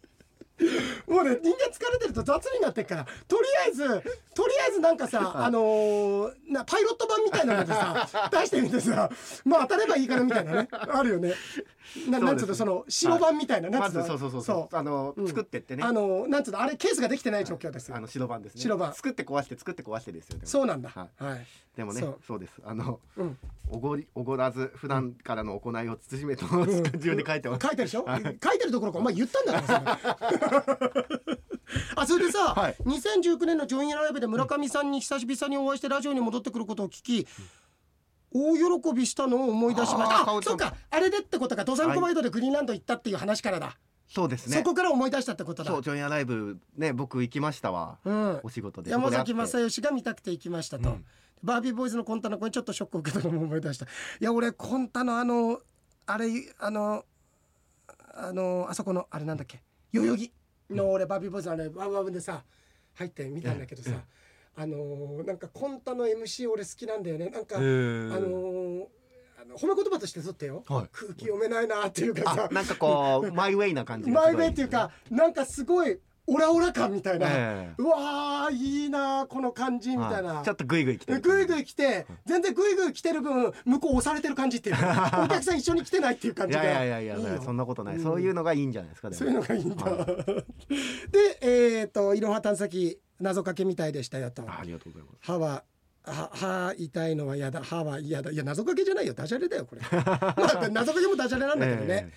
もうね人間疲れてると雑になってっからとりあえずとりあえずなんかさ あのーなパイロット版みたいなのでさ 出してみてさまあ当たればいいかなみたいなねあるよね。ななんつうのその白版みたいな、まつうの？ずそうそうそうそう。あの、うん。作ってってね。あのなんつうのあれケースができてない状況です。よあの白番ですね。白番作って壊して作って壊してですよそうなんだ。ははい、でもねそそううです。あのうん、おごりおごらず普段からの行いを慎めと 自分で書いてます、書いてるでしょ、はい。書いてるところか。お前言ったんだから あそれでさ、はい。2019年のジョインライブで村上さんに久しぶりにお会いしてラジオに戻ってくることを聞き、大喜びしたのを思い出しました。あそうかあれでってことか登山コマイドでグリーンランド行ったっていう話からだ、そうですね。そこから思い出したってことだ。そうジョイアライブね僕行きましたわ、うん。お仕事で。山崎そこで会って正義が見たくて行きましたと、うんバービーボーイズのコンタの子にちょっとショックを受けたのも思い出した。いや俺コンタのあのあれあのあのあそこのあれなんだっけ？代々木の俺バービーボーイズのあれワウワウでさ入って見たんだけどさ、ええあのーなんかコンタの MC 俺好きなんだよね。なんか、へあーのー褒め言葉として取ってよ、はい。空気読めないなっていうかさ。あなんかこうマイウェイな感じがマイウェイっていうかなんかすごいオラオラ感みたいな、ええ。うわーいいなこの感じみたいな、はい。ちょっとグイグイ来てる。ぐいぐい来て全然ぐいぐい来てる分向こう押されてる感じっていうか お客さん一緒に来てないっていう感いじがやいやいやいやよ。そんなことない、うん。そういうのがいいんじゃないですかそういうのがいいんだ、は でえっ、といろは探査機謎かけみたいでしたよと。あありがとうございます。歯はは歯痛いのは嫌だ。歯は嫌だ。いや謎かけじゃないよ。ダジャレだよこれ。まあ謎かけもダジャレなんだけどね、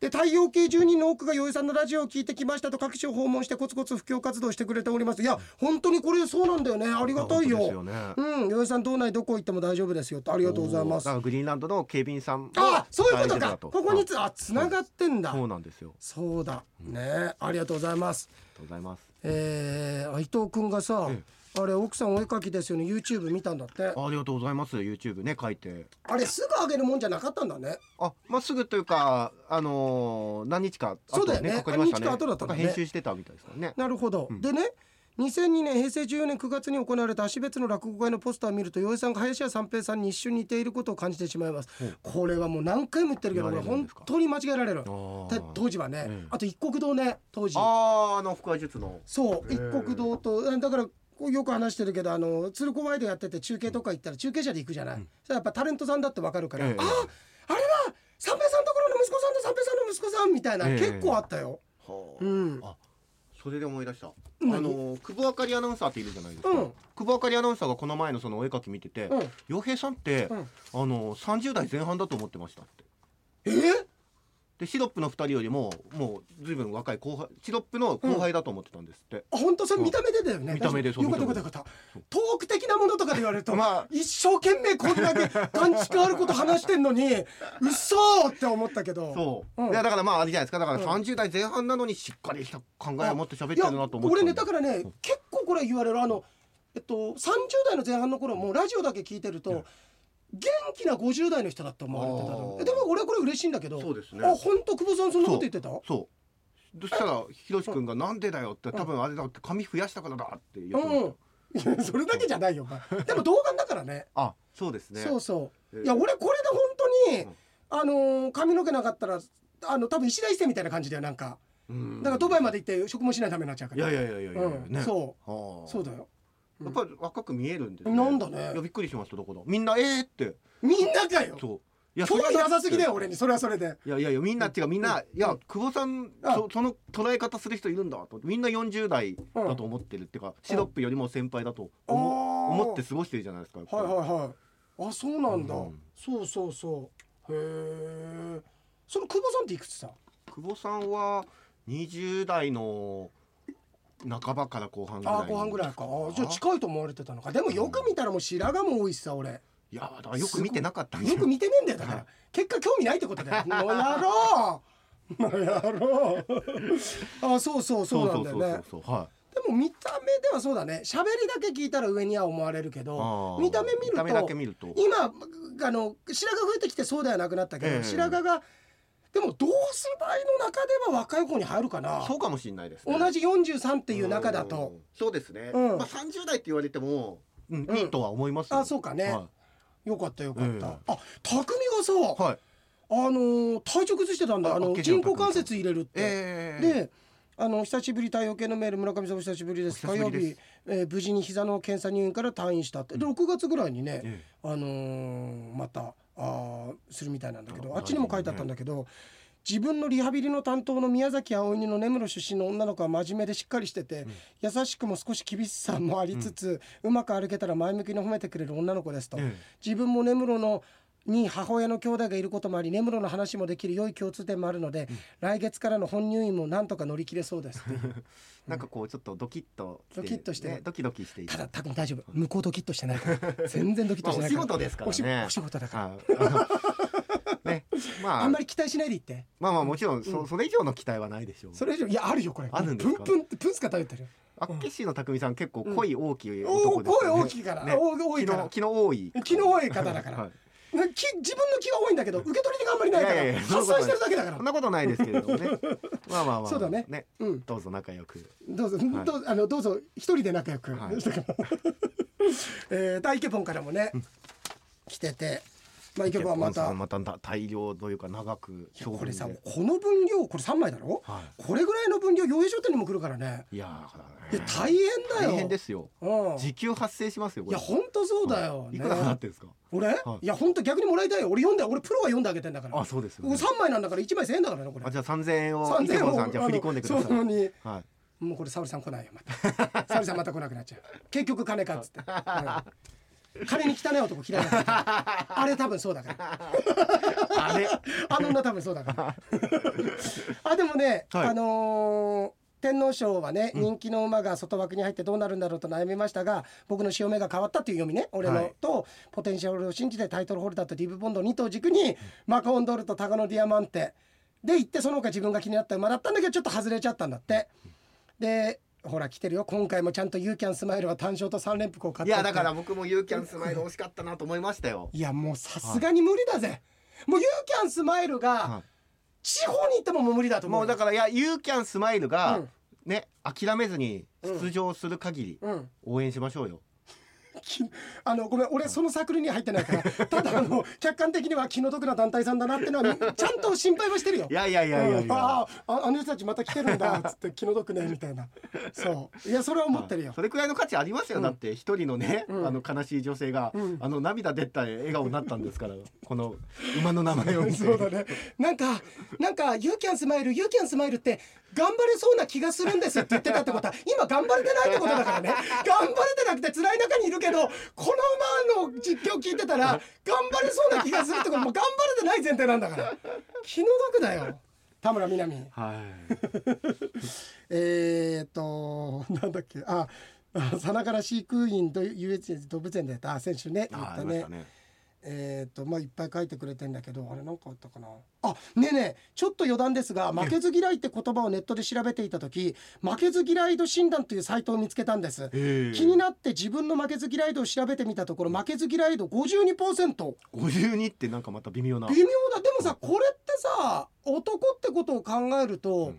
で太陽系住人の多くが洋江さんのラジオを聞いてきましたと各地を訪問してコツコツ布教活動してくれております。いや本当にこれそうなんだよね。ありがたいよ。ね。うん。洋江さん道内どこ行っても大丈夫ですよ。とありがとうございます。グリーンランドの警備員さんもあそういうことか。ここにつあつながってんだ。そう。なんですよ。そうだ。ね。ありがとうございます。ありがとうございます。えー、伊藤君がさ、えあれ奥さんお絵描きですよね。YouTube 見たんだって。ありがとうございます。YouTube ね書いて。あれすぐ上げるもんじゃなかったんだね。あまあすぐというかあのー何日か後そうだよね。かかりましたね。何日か後だったんだね。編集してたみたいですからね。なるほど、うん。でね2002年平成14年9月に行われた足別の落語会のポスターを見ると洋江さんが林家三平さんに一瞬似ていることを感じてしまいます。ほう。これはもう何回も言ってるけど言俺本当に間違えられる。当時はね、ええ。あと一国堂ね当時。あーあの腹話術の。そう一国堂とだからよく話してるけどあの鶴子ワイドやってて中継とか行ったら中継車で行くじゃない、うん。そしたらやっぱタレントさんだってわかるから、ええ。ああれだ三平さんところの息子さんと三平さんの息子さんみたいな、ええ。結構あったよ。はあ。うん。あそれで思い出した。あ何の久保あかりアナウンサーっているじゃないですか、うん。久保あかりアナウンサーがこの前のそのお絵描き見ててうん「洋、平さんって、うん。あの30代前半だと思ってました」って。え？ーでシロップの2人よりももうずいぶん若い後輩シロップの後輩だと思ってたんですって、あ本当それ見た目でだよね。見た目でそうよかったよかったよかった。トーク的なものとかで言われると、まあ。一生懸命こんだけ感知変あること話してんのに、嘘って思ったけど。そう、うん。いやだからまああれじゃないですか。だからうん30代前半なのにしっかりした考えを持って喋ってるなと思って俺ねだかからね、結構これ言われる。あのえっと30代の前半の頃もラジオだけ聞いてると、うん元気な50代の人だって思われてたでも俺これ嬉しいんだけどそうですね。あ本当久保さんそんなこと言ってた？そう。そしたらひろし君が「なんでだよ」って多分あれだって髪増やしたからだって言ってました、うんそれだけじゃないよでも動画だからね。あそうですね。そうそう。えー。いや俺これで本当に、うん。あのー髪の毛なかったらあの多分石田一世みたいな感じだよなんか。うん。だからドバイまで行って食もしないためになっちゃうから。いやいやいやいやいや、うん。ねそう。はあ。そうだよ。うんやっぱり若く見えるんですなんだね。いやびっくりしましただからみんなえーって。みんなかよ。そう。いや興味なさすぎだよ俺に。それはそれで。いやいやいやみんな違うみんな、いや久保さんあ。そその捉え方する人いるんだと。みんな40代だと思ってるっていうか、シロップよりも先輩だと思,、思って過ごしてるじゃないですかはいはいはい。あそうなんだ、うん。そうそうそう。へえその久保さんっていくつさ久保さんは20代の半ばから後半ぐらいあー後半ぐらいか。じゃあ近いと思われてたのか。でもよく見たらもう白髪も多いしさ俺。いやだからよく見てなかったよ。く見てねえんだよだから。結果興味ないってことだよのやろうのやろうあそうそうそうなんだよねでも見た目ではそうだね。喋りだけ聞いたら上には思われるけあどー。見た目見ると見ると。今あの白髪増えてきてそうではなくなったけど、ええ。白髪がでも同世代の中では若い方に入るかな。そうかもしれないですね。同じ43っていう中だと。うん。そうですね、うん。まあ30代って言われても、うんうん。いいとは思いますよ。あそうかね。はよかったよかった、ええ。あ匠がさ、い、はい、あのー体調崩してたんだ。あの人工関節入れるって、ええ。であの久しぶり太陽系のメール村上さんお久しぶりです。火曜日、えー無事に膝の検査入院から退院したって。で6月ぐらいにね、え。あのーまたあーするみたいなんだけどああっちにも書いてあったんだけど、自分のリハビリの担当の宮崎あおいの根室出身の女の子は真面目でしっかりしてて、優しくも少し厳しさもありつつ、うまく歩けたら前向きに褒めてくれる女の子ですと、え。自分も根室のに母親の兄弟がいることもあり根室の話もできる良い共通点もあるので、来月からの本入院もなんとか乗り切れそうです。なんかこうちょっとドキッとドキッとしてねドキドキしていただ多分大丈夫。向こうドキッとしてない。か ら全然ドキッとしてないお仕事ですからね。お仕事だから。ねまあ。あんまり期待しないで言って。まあまあもちろんそ,、それ以上の期待はないでしょう。それ以上いやあるよこれ。あるんですか？プンプンプンスカ食べてるあっけしの匠さん結構濃い大きい男ですよね。声大きいから、ね。お多いから。気の気の多い。気の多い方だから、はい。き自分の気は多いんだけど受け取り手があんまりないから発散してるだけだから。そんなことないですけれどもね。まあまあまあ。そうだね。ね。うん。どうぞ仲良く。どうぞ、はい。どうあのどうぞ一人で仲良く、はい。えー、大イケポンからもね、来ててまあイケポンはまたまた大量というか長くこれさでこの分量これ3枚だろ？はこれぐらいの分量養栄商店にも来るからね。いいやだね。大変だよ。大変ですよ。うん。時給発生しますよいや本当そうだよ、い。くら払ねってんですか？俺、はい。い、や本当逆にもらいたいよ。俺読んだ俺プロは読んであげてんだから。あそうですよね。3枚なんだから1枚1000円だからねこれ。あじゃあ3000円を3000イケボンさんじゃあ振り込んでください。そのに。はい。もうこれ沙織さん来ないよまた。沙織さんまた来なくなっちゃう。結局金かっつって、うん、金に汚い男嫌いだから あれ多分そうだから。あれ？あの女多分そうだから。あでもね、はい。あのー天皇賞はね、人気の馬が外枠に入ってどうなるんだろうと悩みましたが僕の潮目が変わったっていう読みね俺の、はい。とポテンシャルを信じてタイトルホルダーとリブボンド2頭軸にマカオンドルとタガノディアマンテで行ってその他自分が気になった馬だったんだけどちょっと外れちゃったんだって。でほら来てるよ。今回もちゃんとユーキャンスマイルは単勝と3連複を買っていやだから僕もユーキャンスマイル惜しかったなと思いましたよ。いやもうさすがに無理だぜ、もうユーキャンスマイルがは地方に行ってももう無理だと思うもうだからいやユーキャンスマイルがうん。ね諦めずに出場する限りうん。応援しましょうよ。き あのごめん俺そのサークルには入ってないから ただあの客観的には気の毒な団体さんだなってのは ちゃんと心配はしてるよ。い。やいやいやいやいや、うん。あああの人たちまた来てるんだっつって気の毒ねみたいな。そう。いやそれは思ってるよ。それくらいの価値ありますよ、うん。だって一人のね、うん。あの悲しい女性が、うん。あの涙出た笑顔になったんですからこの馬の名前を見て。そうだね。なんかなんか「ユーキャンスマイルユーキャンスマイル」って頑張れそうな気がするんですって言ってたってことは今頑張れてないってことだからね。頑張れてなくて辛い中にいるけどこの馬の実況聞いてたら頑張れそうな気がするってこともう頑張れてない前提なんだから。気の毒だよ。田村みなみ。はい。えー、っとなんだっけ。ああさながら飼育員と UH 動物園でやったあ選手ね言あったねえー、とまあいっぱい書いてくれてんだけどあれなんかあったかな？あねえねえちょっと余談ですが負けず嫌いって言葉をネットで調べていた時負けず嫌い度診断というサイトを見つけたんです。気になって自分の負けず嫌い度を調べてみたところ負けず嫌い度 52%52 ってなんかまた微妙な。微妙だでもさこれってさ男ってことを考えると、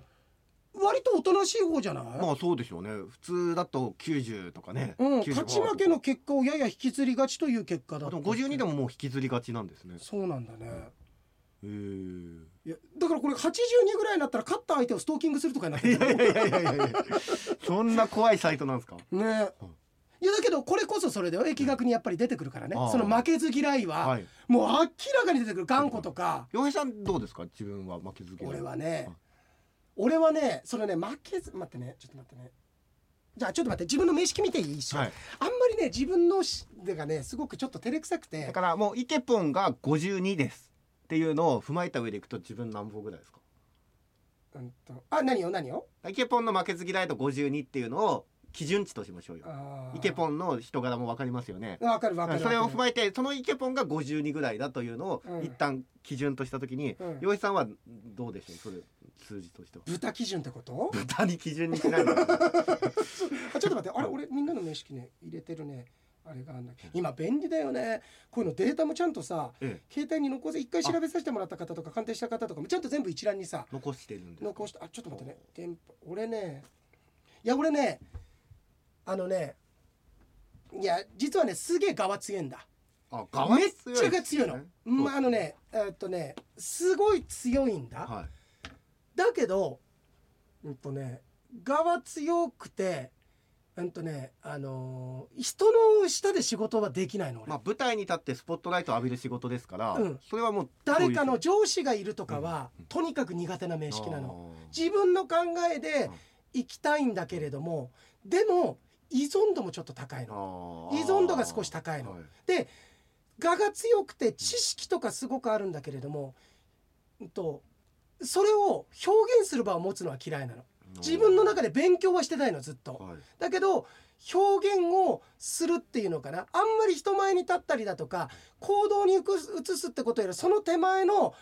割とおとなしい方じゃない、まあそうでしょうね。普通だと90とかね、うん、95勝ち負けの結果をやや引きずりがちという結果だった。あでも52でももう引きずりがちなんですね。そうなんだね、へえいやだからこれ82ぐらいになったら勝った相手をストーキングするとかになってるいやいやいやいやいやそんな怖いサイトなんですか？ね。いやだけどこれこそそれで疫学にやっぱり出てくるからね。その負けず嫌いははい。もう明らかに出てくる。頑固とか。洋平さんどうですか？自分は負けず嫌い。俺はねはい俺はねそのね負けず待ってねちょっと待ってね。じゃあちょっと待って自分の名式見ていい一緒、はい。あんまりね自分のしがねすごくちょっと照れくさくて。だからもうイケポンが52です。っていうのを踏まえた上でいくと自分何歩ぐらいですか？うんと。あ何よ何よイケポンの負けず嫌いと52っていうのを基準値としましょうよ。イケポンの人柄も分かりますよね。わかるわかる。それを踏まええてそのイケポンが52ぐらいだというのをうん。一旦基準とした時にうん。洋平さんはどうでしょう？それ数字としては。豚基準ってこと？豚に基準にしないの？あちょっと待って。あれ俺みんなの名式ね入れてるね。あれがあんだけど。今便利だよね。こういうのデータもちゃんとさええ。携帯に残せ。一回調べさせてもらった方とか鑑定した方とかもちゃんと全部一覧にさ残してるんです。残してあちょっと待ってね。俺ね。いや俺ねあのねいや実はねすげえ側強いんだ。あめっちゃが強いの、う。んはあのねえーっとねすごい強いんだ、はい。だけどうんとね側強くてうんとねあのー人の下で仕事はできないの俺、まあ舞台に立ってスポットライトを浴びる仕事ですからうん。それはもう誰かの上司がいるとかは、うん。とにかく苦手な名式なの。の自分の考えで行きたいんだけれどもでも依存度もちょっと高いの。依存度が少し高いの。で我が強くて知識とかすごくあるんだけれども、うんとそれを表現する場を持つのは嫌いなの。自分の中で勉強はしてないのずっと。はい。だけど表現をするっていうのかな。あんまり人前に立ったりだとか行動に移す移すってことよりその手前の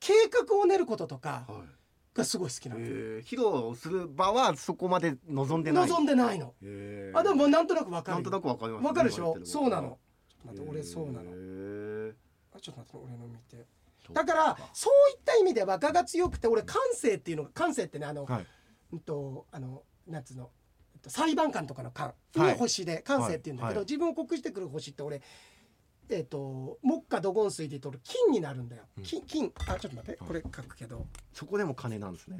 計画を練ることとかはいがすごい好きなの、えー。披露する場はそこまで望んでない？望んでないの。あでもなんとなくわかるなんとなくわかります。わかるでしょ？そうなの。ちょっと待って俺そうなの。へあちょっと待って俺の見て。ーだからそういった意味では我が強くて俺感性っていうのが感性ってねあの、はい。うんとあのなんつうのえっと裁判官とかの官はい。の星で感性っていうんだけど、はい。自分を告してくる星って俺えっ、と木下土金水で言うと俺金になるんだよ、うん。金金。あちょっと待って。これ書くけど。そこでも金なんですね。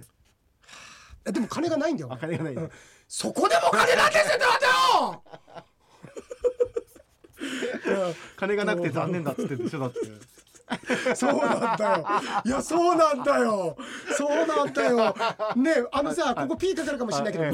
えでも金がないんだよ。金がないうん。そこでも金なんですって待てよ金がなくて残念だっつってるでしょだって。そうなんだよ。いや、そうなんだよ。そうなんだよ。ね、あのさ、ここピーかかるかもしれないけど。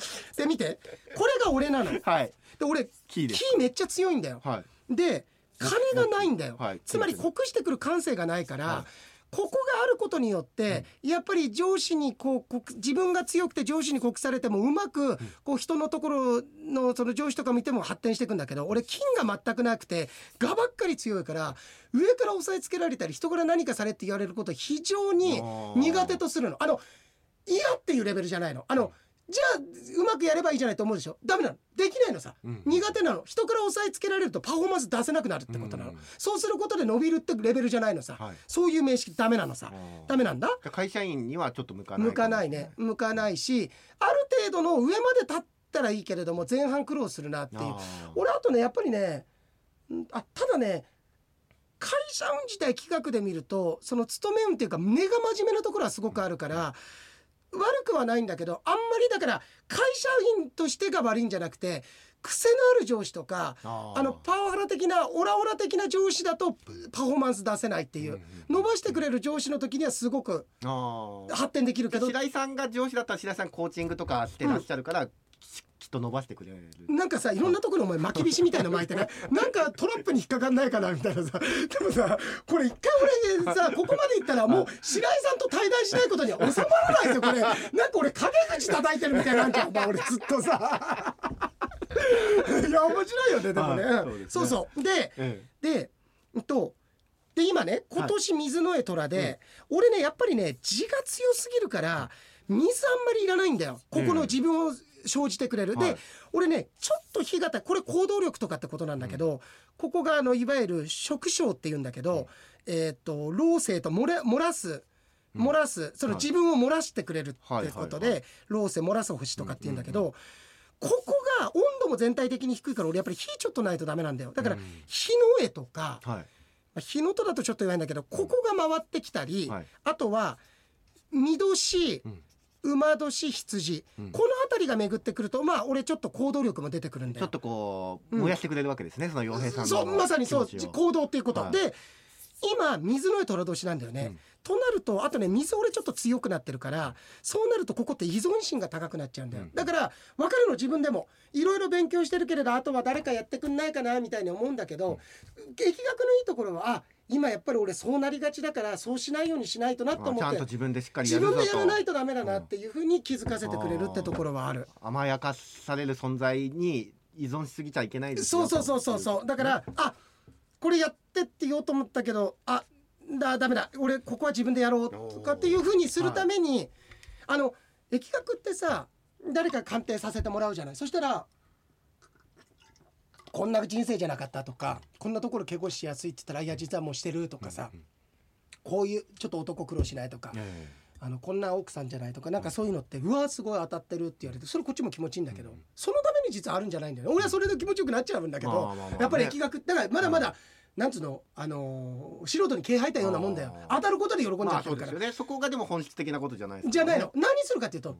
で、見て。これが俺なの。で、はい俺、キーですキーめっちゃ強いんだよ。はいで、金がないんだよはい。つまり、告してくる感性がないからは。ここがあることによって、やっぱり上司にこう告自分が強くて上司に告されてもうまくこう人のところのその上司とか見ても発展していくんだけど俺金が全くなくてがばっかり強いから上から押さえつけられたり人から何かされって言われること非常に苦手とするの。あの嫌っていうレベルじゃないの。あのじゃあうまくやればいいじゃないと思うでしょ？ダメなの。できないのさ、うん。苦手なの。人から押さえつけられるとパフォーマンス出せなくなるってことなの、うんそうすることで伸びるってレベルじゃないのさ、はい。そういう名式ダメなのさ。ダメなんだ？会社員にはちょっと向かない。向かないね。向かないしある程度の上まで立っったらいいけれども前半苦労するなっていう。俺あとねやっぱりねんあただね会社運自体企画で見るとその勤め運っていうか根が真面目なところはすごくあるから悪くはないんだけどあんまりだから会社員としてが悪いんじゃなくて癖のある上司とかあのパワハラ的なオラオラ的な上司だとパフォーマンス出せないっていう伸ばしてくれる上司の時にはすごく発展できるけど。白井さんが上司だったら白井さんコーチングとかしてらっしゃるから、ききっと伸ばしてくれる？なんかさいろんなところお前巻き菱みたいの巻いてね。なんかトラップに引っかかんないかなみたいなさ。でもさこれ一回俺さここまでいったらもう白井さんと対談しないことには収まらないですよこれ。なんか俺陰口叩いてるみたいなんじゃんお前俺ずっとさ。いや面白いよねでもね。はい。そうね。そうでえでうんとで今ね今年水の絵虎で、俺ねやっぱりね字が強すぎるから水あんまりいらないんだよ。ここの自分を生じてくれる、はい。で俺ねちょっと火型これ行動力とかってことなんだけど、ここがあのいわゆる食傷っていうんだけど、えっ、と老成と漏れ漏らす漏らす、そのはい。自分を漏らしてくれるってはいことはいはで老成漏らす星とかっていうんだけど、ここが温度も全体的に低いから俺やっぱり火ちょっとないとダメなんだよ。だからうん。火の絵とか、はい。まあ日のとだとちょっと弱いんだけどここが回ってきたり、はい。あとは見年うん馬年羊、うん。この辺りが巡ってくるとまあ俺ちょっと行動力も出てくるんだよ。ちょっとこううん。燃やしてくれるわけですね、その洋平さんのそうまさにそう行動っていうこと、はい。で今水の絵虎年なんだよね、うん。となるとあとね水俺ちょっと強くなってるからそうなるとここって依存心が高くなっちゃうんだよ、うん。だから分かるの自分でもいろいろ勉強してるけれどあとは誰かやってくんないかなみたいに思うんだけど、疫学のいいところはあ今やっぱり俺そうなりがちだからそうしないようにしないとなとまあちゃん思ってと自分でしっかりやる自分でやらないとダメだなっていうふうに気づかせてくれるってところはある。甘やかされる存在に依存しすぎちゃいけないですよそうそうそうそうそう。だからあこれやってって言おうと思ったけどあだダメだ。俺ここは自分でやろうとかっていうふうにするために、あの疫学ってさ誰か鑑定させてもらうじゃない。そしたらこんな人生じゃなかったとかこんなところ怪我しやすいって言ったらいや実はもうしてるとかさ、うんこういうちょっと男苦労しないとか、えあのこんな奥さんじゃないとかなんかそういうのってうわすごい当たってるって言われてそれこっちも気持ちいいんだけど、うんそのために実はあるんじゃないんだよね。俺はそれで気持ちよくなっちゃうんだけど、まあまあまあね。やっぱり疫学だからまだまだ、なんつうの、あのー素人に毛生えたようなもんだよ。あー。当たることで喜んじまあゃってるから。そうですよね。そこがでも本質的なことじゃないですじゃないの何するかっていうと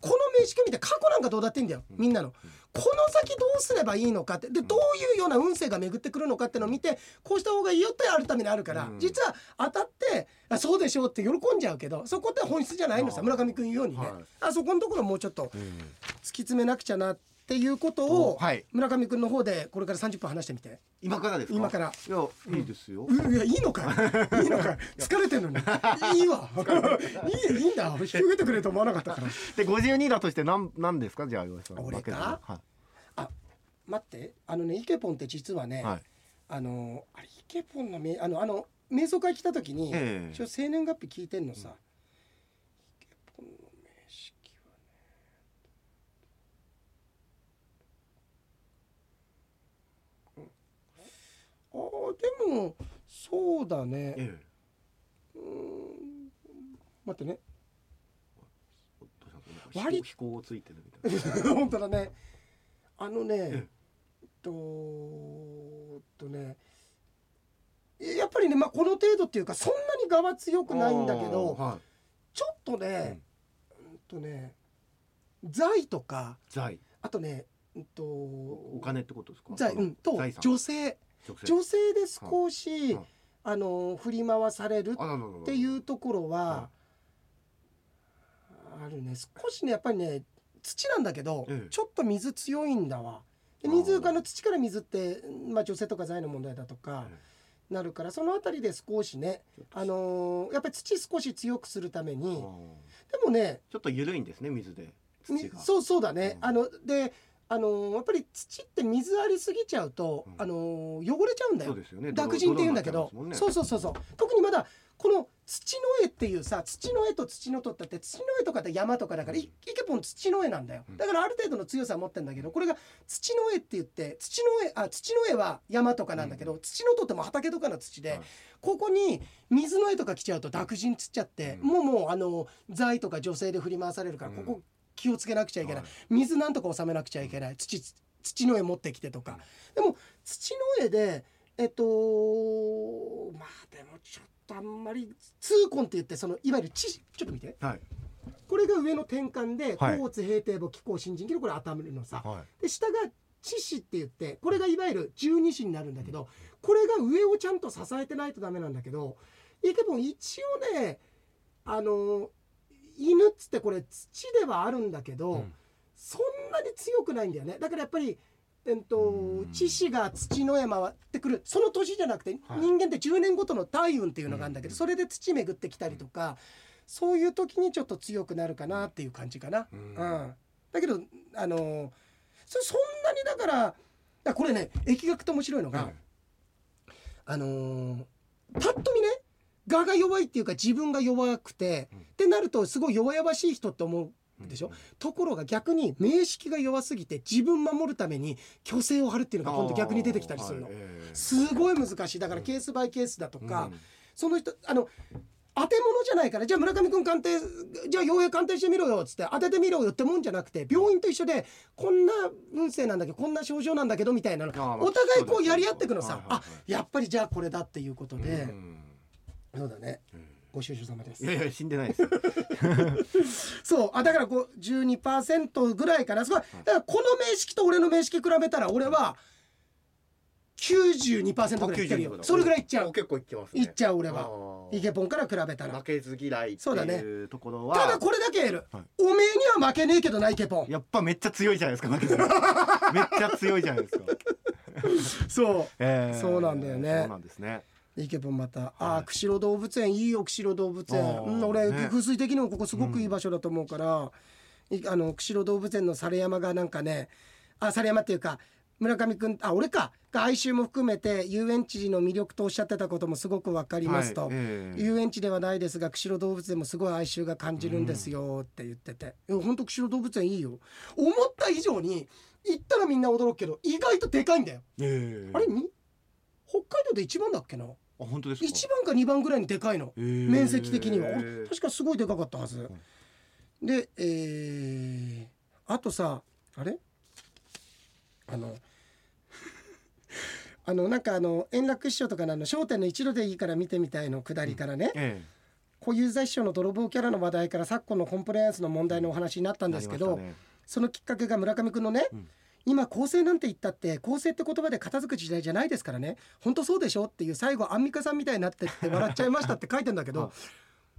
この名仕組みって過去なんかどうだっていいんだよ。みんなの。この先どうすればいいのかってでどういうような運勢が巡ってくるのかってのを見てこうした方がいいよってあるためにあるからうん。実は当たってあそうでしょうって喜んじゃうけどそこって本質じゃないのさあー村上君言うようにね。はい。あそこのところもうちょっとうん。突き詰めなくちゃなっていうことをはい。村上君の方でこれから30分話してみて。今からですか？今から。いやいいですよ、ういやいいのかい？いのか 疲れてるのに。いいわ。いいいいんだ。引き受けてくれると思わなかったから。で52だとして何何ですか？じゃあ岩井さん。俺か？はあ待って。あのねイケポンって実はね、い、はい、あのあれイケポンのめあのあの瞑想会来た時に、ええ。一応生年月日聞いてんのさ、イケポンの名式はねうんあーでもそうだね、えうーん待ってね。割飛行ついてるみたいな。本当だね。あのねええ。っととねやっぱりね、まあ、この程度っていうかそんなに我は強くないんだけどはい、ちょっとね、うんとね財とか財。あとね、うんとお金ってことですか？財、うん、と財産。女性女性で少し、はいあの振り回されるっていうところはあるね。少しねやっぱりね土なんだけど、ええ。ちょっと水強いんだわ。水あの土から水って、まあ、女性とか財の問題だとかえなるからそのあたりで少しね、あのーやっぱり土少し強くするためえにでもねちょっと緩いんですね水で。土が。みそうそうだね、うん。あのであのーやっぱり土って水ありすぎちゃうと、うん。あのー汚れちゃうんだよ。そね。濁人って言うんだけど、ね。そうそうそうそう。特にまだこの土の絵っていうさ土の絵と土のとったって土の絵とかって山とかだから、いイケポン土の絵なんだよ。うん。だからある程度の強さは持ってんだけどこれが土の絵って言って土の絵あ土の絵は山とかなんだけど、う土のとっても畑とかの土で、はい。ここに水の絵とか来ちゃうと濁人つっちゃって、うん。もうもうあの財とか女性で振り回されるから、うん。ここ気をつけなくちゃいけない、はい。水なんとか収めなくちゃいけない。土土の絵持ってきてとか、でも土の絵でえっとまあでもちょっとあんまり痛恨って言ってそのいわゆる地ちょっと見て。はい。これが上の転換ではい。平定簿気候新人記のこれ頭のさ、はい。で下が知子って言ってこれがいわゆる十二支になるんだけどこれが上をちゃんと支えてないとダメなんだけどイケボン一応ねあの犬っつってこれ土ではあるんだけど、うん。そんなに強くないんだよね。だからやっぱりえっとが土の絵回ってくる。その年じゃなくて、はい。人間って10年ごとの大運っていうのがあるんだけど、うん。それで土巡ってきたりとか、そういう時にちょっと強くなるかなっていう感じかな。ううん。んだけどあのそそんなにだからこれね疫学って面白いのが、はいあのーパッと見ね我が弱いっていうか自分が弱くて、うん。ってなるとすごい弱々しい人って思うでしょ？ところが逆に名識が弱すぎて自分守るために虚勢を張るっていうのが今度逆に出てきたりするの、はいええすごい難しい。だからケースバイケースだとか、うん。その人あの当て物じゃないからじゃあ村上君鑑定じゃあ傭兵鑑定してみろよっつって当ててみろよってもんじゃなくて病院と一緒でこんな運勢なんだけどこんな症状なんだけどみたいなのお互いこそうやり合っていくのさ、あやっぱりじゃあこれだっていうことで、うんそうだね。うん。ご愁傷様です。いやいや死んでないですよ。そう。あだからこう12%ぐらいかな。すごい。だからこの名式と俺の名式比べたら俺は92%ぐらいいってるよ。それぐらいいっちゃう。結構いってますいっちゃう俺は。イケポンから比べたら。負けず嫌いってそうだね。いうところは。ただこれだけ言える、はい。おめえには負けねえけどなイケポン。やっぱめっちゃ強いじゃないですか負けず めっちゃ強いじゃないですか、そえーそうなんだよね。そうなんですねうイケポンまた、ああ釧路動物園いいよ釧路動物園、うん、俺、ね。風水的にもここすごくいい場所だと思うから、いあの釧路動物園の猿山がなんかねあ猿山っていうか村上くんあ俺かが哀愁も含めて遊園地の魅力とおっしゃってたこともすごくわかりますと、はいえー遊園地ではないですが釧路動物園もすごい哀愁が感じるんですよって言ってて、いや本当釧路動物園いいよ。思った以上に行ったらみんな驚くけど意外とでかいんだよ、えーあれに北海道で一番だっけな？あ本当ですか？一番か二番ぐらいにでかいの。えー。面積的には、えー確かすごいでかかったはず、でえーあとさあれ？あの あのなんかあの円楽師匠とかのあの『笑点』の一度でいいから見てみたいのくだりからね、え小遊三師匠の泥棒キャラの話題から昨今のコンプライアンスの問題のお話になったえんですけど、ね。そのきっかけが村上くんのね、うん今構成なんて言ったって構成って言葉で片付く時代じゃないですからね。本当そうでしょっていう最後アンミカさんみたいになってって笑っちゃいましたって書いてんだけどはい。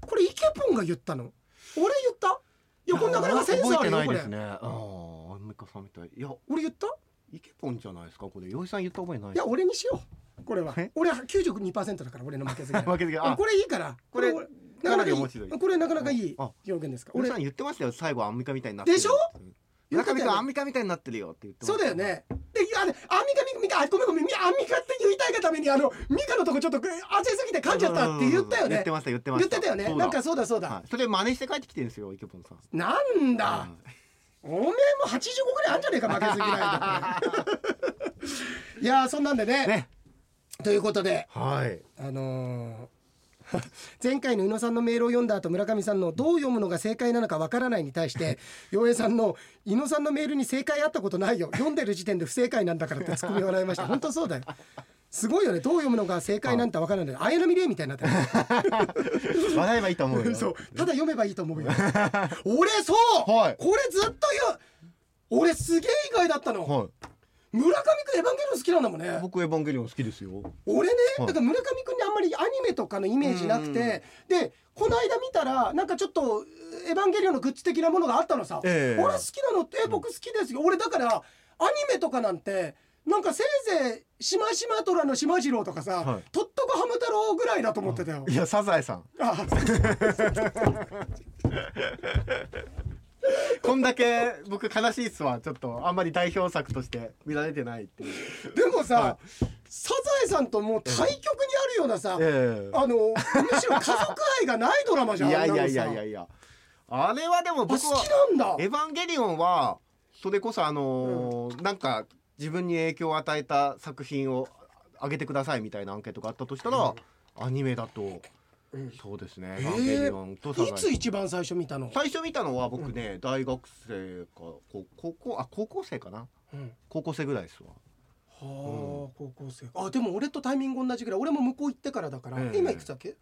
これイケポンが言ったの？俺言った？いやこれなかなかセンスあるよこれないですね。ああアンミカさんみたい。いや俺言った？イケポンじゃないですか？これ。洋井さん言った覚えないいや俺にしよう。これは。え？俺は92%だから俺の負けず嫌い。負けず嫌い。あこれいいから。これ俺なかなかいい。い。これなかなかいい。あ表現ですか？俺。さん言ってましたよ。最後アンミカみたいになって。るでしょ？村上君アンミミカみたいになってるよって言ってそうだよね。であれアンミカミカあごめんごめんアンミカって言いたいがためにあのミカのとこちょっと焦りすぎて噛んじゃったって言ったよね。言ってました言ってま言しったてたよね。なんかそうだそうだ、はい。それ真似して帰ってきてるんですよイケポンさん。なんだ、はおめえも85ぐらいあんじゃねえか負けず嫌いだ いやーそんなんでね。いね。ということで。はい。あのー 前回の宇野さんのメールを読んだ後村上さんのどう読むのが正解なのかわからないに対して 洋平さんの「伊野さんのメールに正解あったことないよ。読んでる時点で不正解なんだから」ってツッコミ笑いました。本当そうだよ。すごいよね。どう読むのが正解なんてわからない。綾波レイみたいになってる。笑えばいいと思うよ。そう。ただ読めばいいと思うよ。俺そう、はい。これずっと言う。俺すげえ意外だったの、はい村上くんエヴァンゲリオン好きなんだもんね。僕エヴァンゲリオン好きですよ。俺ね、はい。だから村上くんにあんまりアニメとかのイメージなくて。でこの間見たらなんかちょっと「エヴァンゲリオン」のグッズ的なものがあったのさ、ええ。俺好きなのって「え僕好きですよ」俺だからアニメとかなんてなんかせいぜいしましま虎のしまじろうとかさ、はい。とっとこハム太郎ぐらいだと思ってたよ。いやサザエさん。あ こんだけ僕悲しいっすわ。ちょっとあんまり代表作として見られてないっていう。でもさ、はサザエさんともう対極にあるようなさ、えあのむしろ家族愛がないドラマじゃんいやいやいやいやいや。あれはでもあ好き僕はなんだ。エヴァンゲリオンはそれこそあのーなんか自分に影響を与えた作品をあげてくださいみたいなアンケートがあったとしたら、アニメだとうんそうですね、えー。いつ一番最初見たの、最初見たのは僕ね、大学生かこ高校あ高校生かな？うん。高校生ぐらいですわ。はあ、高校生。あでも俺とタイミング同じぐらい。俺も向こう行ってからだから、ええ今いくつだっけ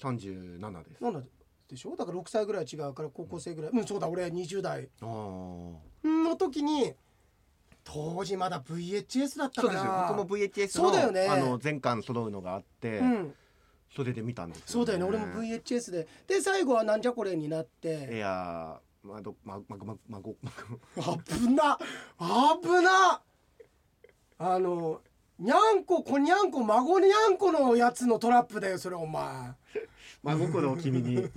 ？37です。なんだでしょ？だから6歳ぐらい違うから高校生ぐらい。うんそうだ俺20代。ああの時に当時まだ VHS だったそうですから僕も VHS のそうだよね。あの全巻揃うのがあって、うん、それで見たんですそうだよね。俺も VHS で。で最後はなんじゃこれになっいてやーまどままままごま危な危な。あのにゃんここにゃんこ孫にゃんこのやつのトラップだよそれお前。真心を君に。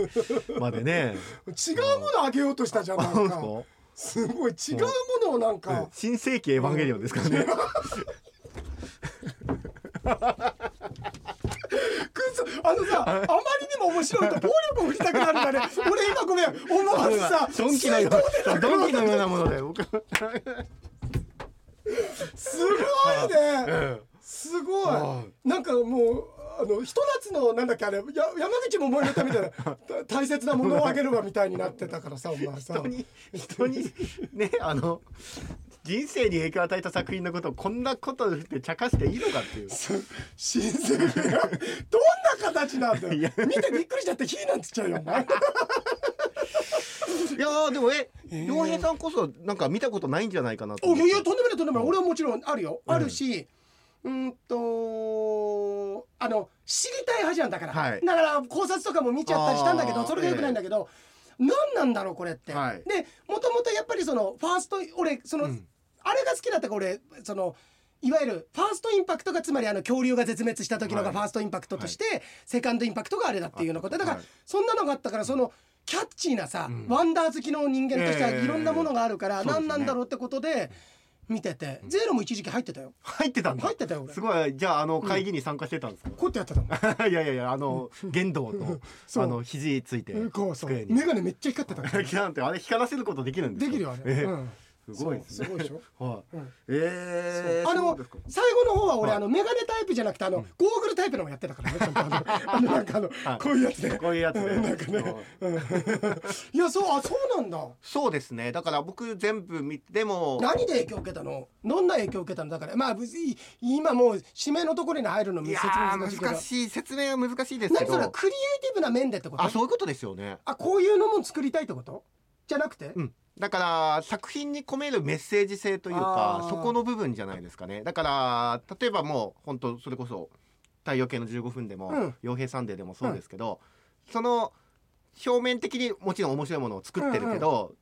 までね。違うものあげようとしたじゃんなんか。すごい違うものをなんか。新世紀エヴァンゲリオンですからね あのさあまりにも面白いと暴力を振りたくなるんだね。俺今ごめん思わずさドンキのようなもので僕。すごいね。すごい。なんかもうあのひと夏のなんだっけあれや山口百恵の歌みたいなた 大切なものをあげるわみたいになってたからさお前さ。人に人にねあの人生に影響を与えた作品のことをこんなことで茶化していいのかっていう。新鮮がどんな形なんだよ。見てびっくりしちゃって火なんつっちゃうよ。お 前いやーでもえ洋平さんこそなんか見たことないんじゃないかなといやいやとんでもないとんでもない。俺はもちろんあるよ。あるしうーんとあの知りたい派じゃんだから、はい。だから考察とかも見ちゃったりしたんだけどそれがよくないんだけど、何なんだろうこれって、はい。でもともとやっぱりそのファースト俺その、うんあれが好きだったから俺そのいわゆるファーストインパクトがつまりあの恐竜が絶滅した時のがはい。ファーストインパクトとして、セカンドインパクトがあれだっていうのこと。だから、はいそんなのがあったからそのキャッチーなさ、うん。ワンダー好きの人間としてはええいろんなものがあるから、そうですね。何なんだろうってことで見てて、ゼロも一時期入ってたよ。入ってたんだ。入ってたよ俺。すごい。じゃああの会議に参加してたんですか、こうやってやってたの。いやいやいやあの剣道と あの肘ついてこうそ眼鏡めっちゃ光ってた あれ光らせることできるんですか？できるよあれ、すごいですね。すごいでしょ？はい、うん。えー、あの最後の方は俺、はい。あのメガネタイプじゃなくてあの、ゴーグルタイプのもやってたからねあの なんかあの、はい。こういうやつで、こういうやつで、うんなんかね。うん。いやそうあそうなんだ。そうですね。だから僕全部見ても何で影響を受けたの？どんな影響を受けたの？だからまあ別に今もう指名のところに入るの説明ー難しい難しい説明は難しいですけ何それどクリエイティブな面でってこと？あそういうことですよね。あこういうのも作りたいってこと？じゃなくて、うんだから作品に込めるメッセージ性というかそこの部分じゃないですかね。だから例えばもう本当それこそ「太陽系の15分」でもうん「傭兵サンデー」でもそうですけど、その表面的にもちろん面白いものを作ってるけど、その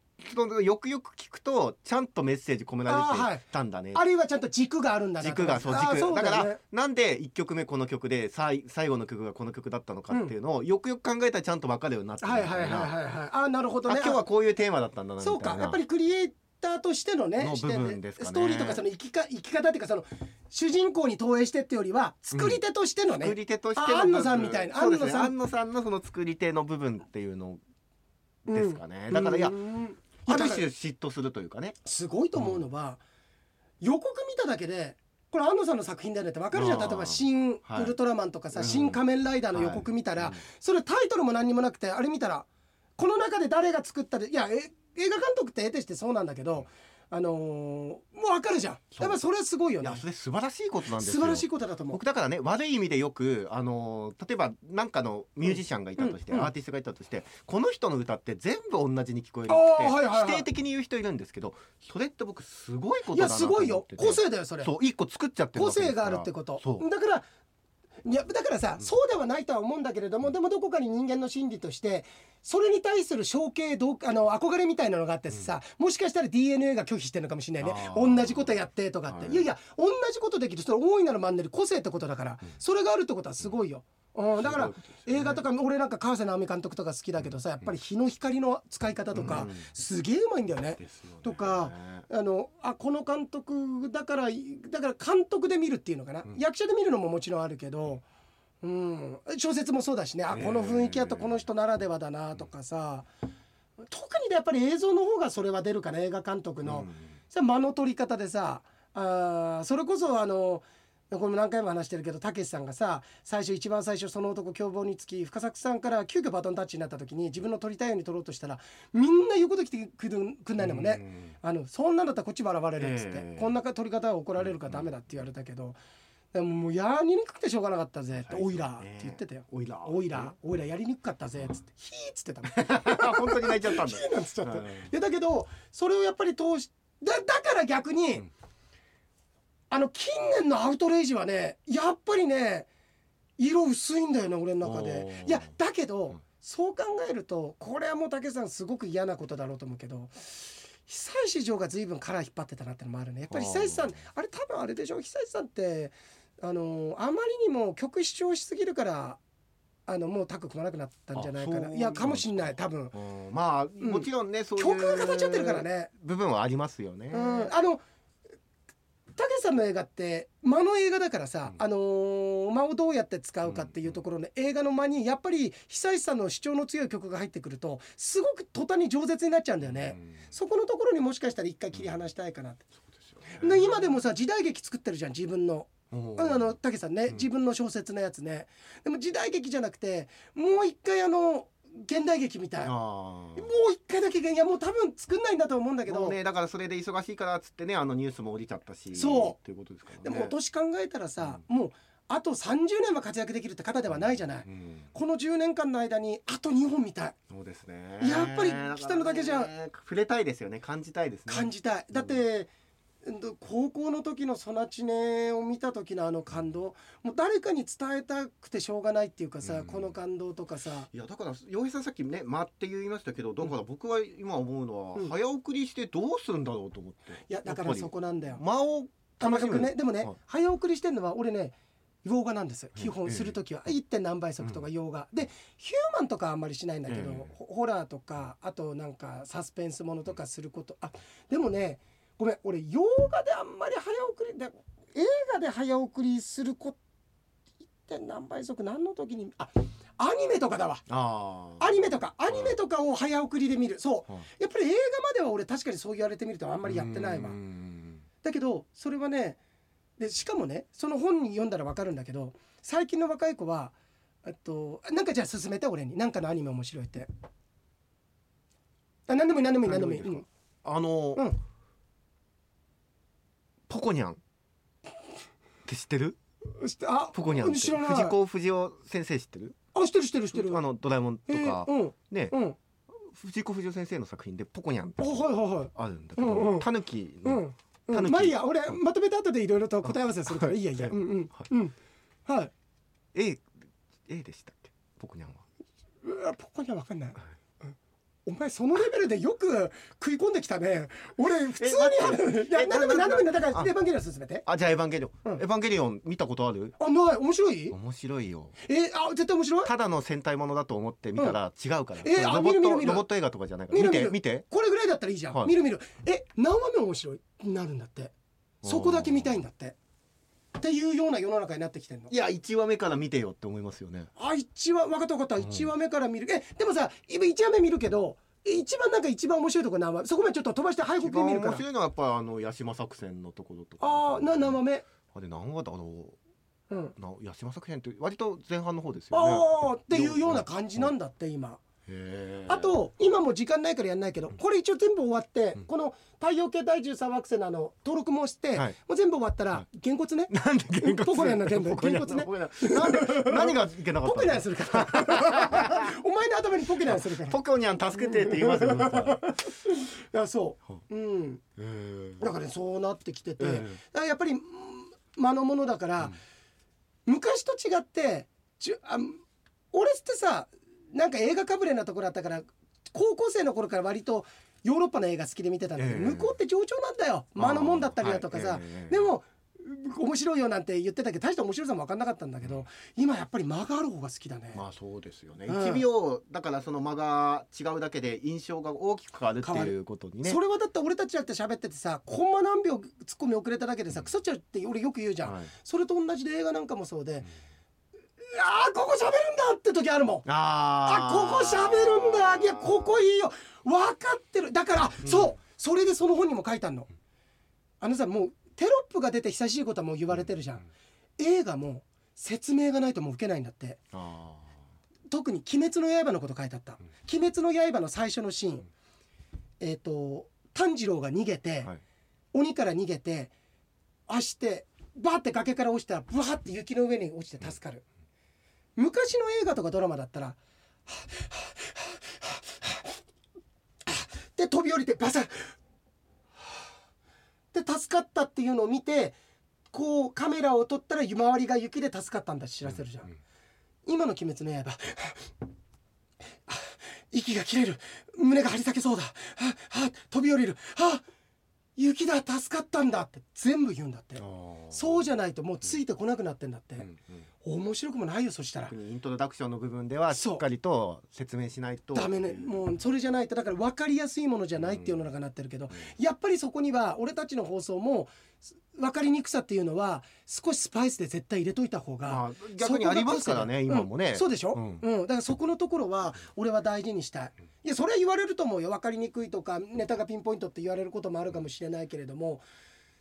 よくよく聞くとちゃんとメッセージ込められてたんだね、あるいはちゃんと軸があるんだな軸がそう軸。だからなんで1曲目この曲で最最後の曲がこの曲だったのかっていうのをよくよく考えたらちゃんと分かるようになってるはいはいはいはいはい。あーなるほどね。あ今日はこういうテーマだったんだなみたいな。そうか。やっぱりクリエイターとしてのねの視点部分ですかね。ストーリーとかその生きか生き方っていうかその主人公に投影してってよりは作り手としてのね、作り手としてのあ安野さんみたいな安野さん。安野さんのその作り手の部分っていうのうんですかね、だからいやうんある種嫉妬するというかね。すごいと思うのは、予告見ただけでこれ安野さんの作品だよねって分かるじゃん。例えば「新ウはいルトラマン」とかさ「うん新仮面ライダー」の予告見たら、それタイトルも何にもなくてあれ見たらこの中で誰が作ったでいやえ映画監督って得てしてそうなんだけどあのーもう分かるじゃん。やっぱそれはすごいよね。いやそれ素晴らしいことなんですよ。素晴らしいことだと思う。僕だからね悪い意味でよくあの例えば何かのミュージシャンがいたとして、うんうんアーティストがいたとしてこの人の歌って全部同じに聞こえるあって、ーはいはいはい否定的に言う人いるんですけどそれって僕すごいこといやだなと思ってて。すごいよ。個性だよそれ。そう一個作っちゃってる個性があるってこと。そう。だからいやだからさ、そうではないとは思うんだけれどもでもどこかに人間の心理としてそれに対する象形どうあの憧れみたいなのがあってさ、もしかしたら DNA が拒否してるのかもしれないね。同じことやってとかって、はい。い、やいや同じことできる。それ大いなるマンネリ個性ってことだから、それがあるってことはすごいよ。うん、だから映画とか俺なんか川瀬直美監督とか好きだけどさやっぱり日の光の使い方とかうん。すげえうまいんだよね。とかあのあこの監督だからだから監督で見るっていうのかな、ん。役者で見るのももちろんあるけど、うん、小説もそうだしね。あこの雰囲気やとこの人ならではだなとかさ。特にやっぱり映像の方がそれは出るかな。映画監督の、間の取り方でさあーそれこそあのこれも何回も話してるけどたけしさんがさ最初一番最初その男凶暴につき深作さんから急遽バトンタッチになった時に自分の取りたいように取ろうとしたらみんな言うこと来てくるくんないのもね、あのそんなんだったらこっちも現れるっつって、ええ。こんな取り方は怒られるからダメだって言われたけど、でももうやりにくくてしょうがなかったぜって、はいオイラーって言ってたよ。オイラーオイラー、オイラーやりにくかったぜっつって、ヒーっつってたもん。本当に泣いちゃったんだヒーなんつっちゃった。いやだけどそれをやっぱり通しだだから逆に、うんあの近年のアウトレイジはねやっぱりね色薄いんだよね俺の中で。いやだけど、うん。そう考えるとこれはもう武さんすごく嫌なことだろうと思うけど久石譲が随分カラー引っ張ってたなってのもあるね。やっぱり久石さんあれ多分あれでしょ？久石さんってあのあまりにも曲主張しすぎるからあのもうタッグ組まなくなったんじゃないかな。いやかもしんない多分。うん。まあもちろんねそういう曲が語っちゃってるからね。部分はありますよね。うん、あのたけしさんの映画って間の映画だからさ、うん。あのー間をどうやって使うかっていうところの映画の間にやっぱり久石さんの主張の強い曲が入ってくるとすごく途端に饒舌になっちゃうんだよね、うん。そこのところにもしかしたら一回切り離したいかなって、そうですよね。で今でもさ時代劇作ってるじゃん自分の。うん。あのたけしさんね、うん。自分の小説のやつね。でも時代劇じゃなくてもう一回あの現代劇みたい。もう一回だけいやもう多分作んないんだと思うんだけど、ねだからそれで忙しいからっつってねあのニュースも降りちゃったしそう。っていうことですからね。でもお年考えたらさ、もうあと30年は活躍できるって方ではないじゃない、うん。この10年間の間にあと2本見たい。そうですね。やっぱり北野だけじゃね触れたいですよね。感じたいですね。感じたい。だって、うん。と高校の時の「ソナチネ」を見た時のあの感動もう誰かに伝えたくてしょうがないっていうかさ、うん。この感動とかさ。いやだから洋平さんさっきね「間」って言いましたけどだから僕は今思うのは、うん。早送りしてどうするんだろうと思っていやだからそこなんだよ。間を楽しむ。曲ね。でもね、はい。早送りしてんのは俺ね洋画なんです基ええ本する時は。1. 点何倍速とか洋画、でヒューマンとかあんまりしないんだけど、ええホホラーとかあとなんかサスペンスものとかすることあでもねごめん俺洋画であんまり早送りで映画で早送りするこ 1. 点何倍速何の時にあアニメとかだわ。あアニメとかアニメとかを早送りで見る。そう。はい。やっぱり映画までは俺確かにそう言われてみるとあんまりやってないわ。うん。だけどそれはねでしかもねその本に読んだら分かるんだけど最近の若い子はえっとなんかじゃあ勧めて俺に。なんかのアニメ面白いって。あ何でもいい何でもいい何でもいい。何でもいいですあの、うんポコニャン。って知ってる？あポコニャンって。知らない。藤子不二雄先生知ってる？あ知ってる知ってる知ってる。あのドラえもんとえか、ねうん。藤子不二雄先生の作品でポコニャンってあはいはいはい。あるんだけどタヌキのタヌキ。まあいいや。俺まとめた後でいろいろと答え合わせするからはい。いいやいいや。はい。うんうん。はい。うん。はい。A, A でしたっけ？ポコニャンは。うわポコには分かんない、うんお前そのレベルでよく食い込んできたね。俺普通にある。いやえ何でも何でもだだからあ。エヴァンゲリオン進めて。あじゃあエヴァンゲリオン、うん。エヴァンゲリオン見たことある？あない面白い？面白いよ。えあ絶対面白い？ただの戦隊ものだと思って見たら違うから、えあロボット見る見る見る。ロボット映画とかじゃないから。見て見て。これぐらいだったらいいじゃん、はい。見る見る。え何話目面白い？になるんだって。そこだけ見たいんだってっていうような世の中になってきてんの？いや1話目から見てよって思いますよね。あ一話分かった分かった。うん。1話目から見る、えでもさ今1話目見るけど一番なんか一番面白いとこ何話？そこまでちょっと飛ばして早く一番見るから。面白いのはやっぱあの八島作戦のところとか。ああな何話目。あれ何話だ？ろうん。うな八島作戦って割と前半の方ですよね。ああっていうような感じなんだって今あと今もう時間ないからやんないけどこれ一応全部終わってうん。この太陽系第13惑星のあの登録もしてはい。もう全部終わったらはげんこつね？なんでげんこつポコニャンの全部ポコニャンげんこつね？なんで何がいけなかったの？ポケナンするから。お前の頭にポケナンするから。ポコニャン助けてって言いますよねいやそう。うん。だからねそうなってきてて、やっぱりうん間のものだから、昔と違ってちゅあ俺ってさなんか映画かぶれなところあったから高校生の頃から割とヨーロッパの映画好きで見てたんだけど、ええ。向こうって上調なんだよ。間のもんだったりだとかさ、はい。ええ。でも面白いよなんて言ってたけど大した面白さも分かんなかったんだけど今やっぱり間がある方が好きだね。まあそうですよね、うん。1秒だからその間が違うだけで印象が大きく変わるっていうことにね。それはだって俺たちだって喋っててさコンマ何秒ツッコミ遅れただけでさ腐っちゃうって俺よく言うじゃん、はい。それと同じで映画なんかもそうで、あーここ喋るんだって時あるもん。ああここ喋るんだ。いやここいいよ。分かってる。だから、あそう。それでその本にも書いてあるの。あのさもうテロップが出て久しいことはもう言われてるじゃん。映画も説明がないともう受けないんだって。あ特に「鬼滅の刃」のこと書いてあった「鬼滅の刃」の最初のシーン、えっ、と炭治郎が逃げて、はい。鬼から逃げて足してバーって崖から落ちたらブワーって雪の上に落ちて助かる昔の映画とかドラマだったらで飛び降りてバサッで助かったっていうのを見てこうカメラを撮ったら周りが雪で助かったんだ知らせるじゃん、うん今の「鬼滅の刃」息が切れる。胸が張り裂けそうだ。はは飛び降りる。は雪だ助かったんだって全部言うんだって。そうじゃないともうついてこなくなってんだって。うんうん面白くもないよそしたら。特にイントロダクションの部分ではしっかりと説明しないと。ダメね。もうそれじゃないとだから分かりやすいものじゃないっていうのがなってるけどやっぱりそこには俺たちの放送も分かりにくさっていうのは少しスパイスで絶対入れといた方がまあ逆にありますからね今もね、うん。そうでしょ、ううんん。だからそこのところは俺は大事にしたい。いやそれは言われると思うよ。分かりにくいとかネタがピンポイントって言われることもあるかもしれないけれども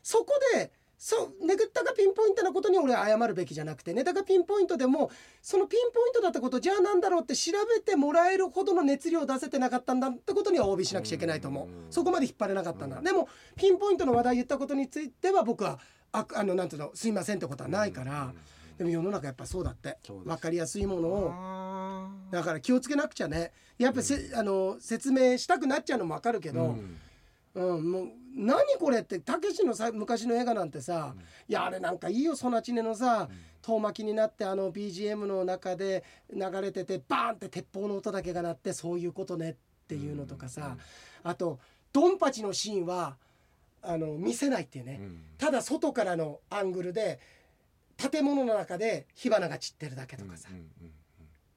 そこでそうネタがピンポイントなことに俺は謝るべきじゃなくてネタがピンポイントでもそのピンポイントだったことじゃあなんだろうって調べてもらえるほどの熱量を出せてなかったんだってことには OB しなくちゃいけないと思う。うん。そこまで引っ張れなかったんだ。うん。でもピンポイントの話題言ったことについては僕はああのなんていうのすいませんってことはないからでも世の中やっぱそうだって分かりやすいものを。だから気をつけなくちゃね。やっぱせ、あの説明したくなっちゃうのも分かるけど、うんもう何これってたけしのさ昔の映画なんてさ、いやあれなんかいいよソナチネのさ遠巻きになってあの BGM の中で流れててバーンって鉄砲の音だけが鳴ってそういうことねっていうのとかさ、あとドンパチのシーンはあの見せないっていうね、うん。ただ外からのアングルで建物の中で火花が散ってるだけとかさ、うんうんうん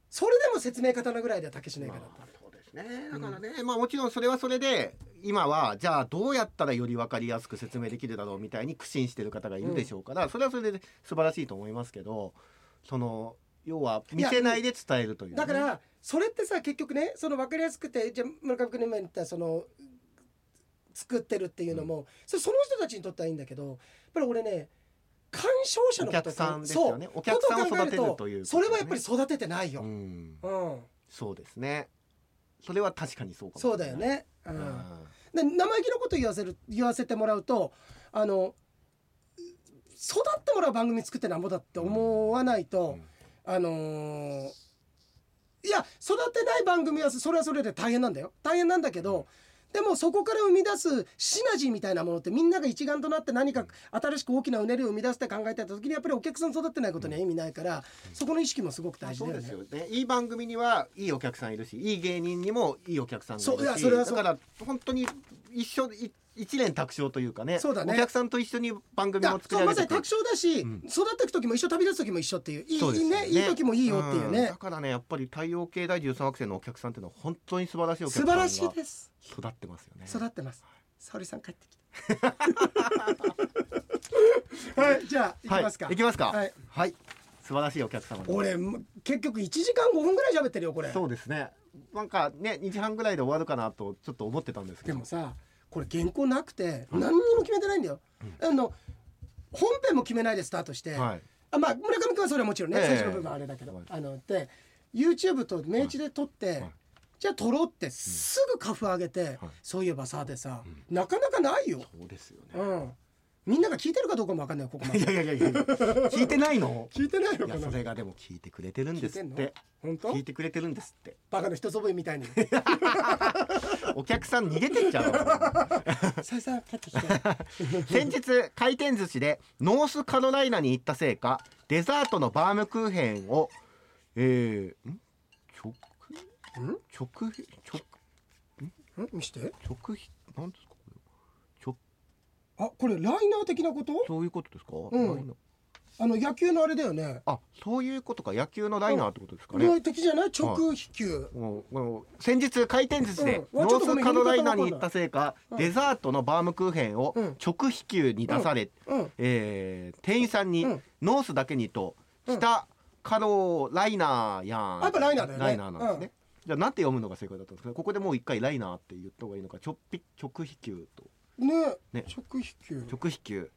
それでも説明方のぐらいではたけしの映画だった。まあね。だからね、まあもちろんそれはそれで今はじゃあどうやったらより分かりやすく説明できるだろうみたいに苦心してる方がいるでしょうから、それはそれで素晴らしいと思いますけどその要は見せないで伝えるというね、だからそれってさ結局ねその分かりやすくてじゃあ村上君の今言ったその作ってるっていうのも、それその人たちにとってはいいんだけどやっぱり俺ね鑑賞者のおこと客さんですよね。そう。お客さんを育てるというね。それはやっぱり育ててないよ、ううんん。そうですねそれは確かにそうかもしそうだよね、ううん。んで生意気なこと言わせる言わせてもらうとあの育ってもらう番組作ってなんぼだって思わないと、うん。あのーいや育てない番組はそれはそれで大変なんだよ。大変なんだけどでもそこから生み出すシナジーみたいなものってみんなが一丸となって何か新しく大きなうねりを生み出して考えてた時にやっぱりお客さん育ってないことには意味ないから、そこの意識もすごく大事そうだよね。ですよねいい番組にはいいお客さんいるしいい芸人にもいいお客さんがいそういやるしそれはそうだから本当に一緒い一連卓勝というかねそうだね。お客さんと一緒に番組だも作そうまさに卓勝だし、うん。育っていく時も一緒旅立つ時も一緒っていういいそうですよね。いい時もいいよっていうね。ん。だ、からねやっぱり太陽系第13惑星のお客さんっていうのは本当に素晴らしいお客さ素んが晴らしいです。育ってますよね。育ってます。沙織さん帰ってきた。はいじゃあ行きますか、はい、行きますか。はい。はい、素晴らしいお客様俺も結局1時間5分ぐらい喋ってるよこれ。そうですね。なんかね2時半ぐらいで終わるかなとちょっと思ってたんですけど。でもさこれ原稿なくて何にも決めてないんだよ、あの本編も決めないでスタートして、はい。あまあ村上君はそれはもちろんね、ええ最初の部分はあれだけど、はい。あので YouTube と明治で撮って、はい。じゃあ撮ろうってすぐカフ上げて、そういえばさでさ、なかなかないよ、そうですよね。うん、みんなが聞いてるかどうかも分かんないよここまで。いやいやいや聞いてないの？聞いてないのそれがでも聞いてくれてるんですって。て本当？聞いてくれてるんですって。バカの一つ覚えみたいに。お客さん逃げてっちゃう先日回転寿司でノースカロライナに行ったせいかデザートのバームクーヘンをえー、ん？直ん？直直ん？見して。直なんですかこれ直あこれライナー的なこと？そういうことですか、うん。あの野球のあれだよね。あそういうことか。野球のライナーってことですかね、これ的じゃない？直飛球、先日回転寿司でうん。ノースカロライナに行ったせいか、うん。デザートのバームクーヘンをうん。直飛球に出され、うん。えー店員さんに、うん。ノースだけにとうん北カロライナーやん。やっぱライナーだよね。ライナーなんですね、じゃあなんて読むのが正解だったんですか？ねここでもう一回ライナーって言った方がいいのか？直飛直飛球とねね。直飛球直飛球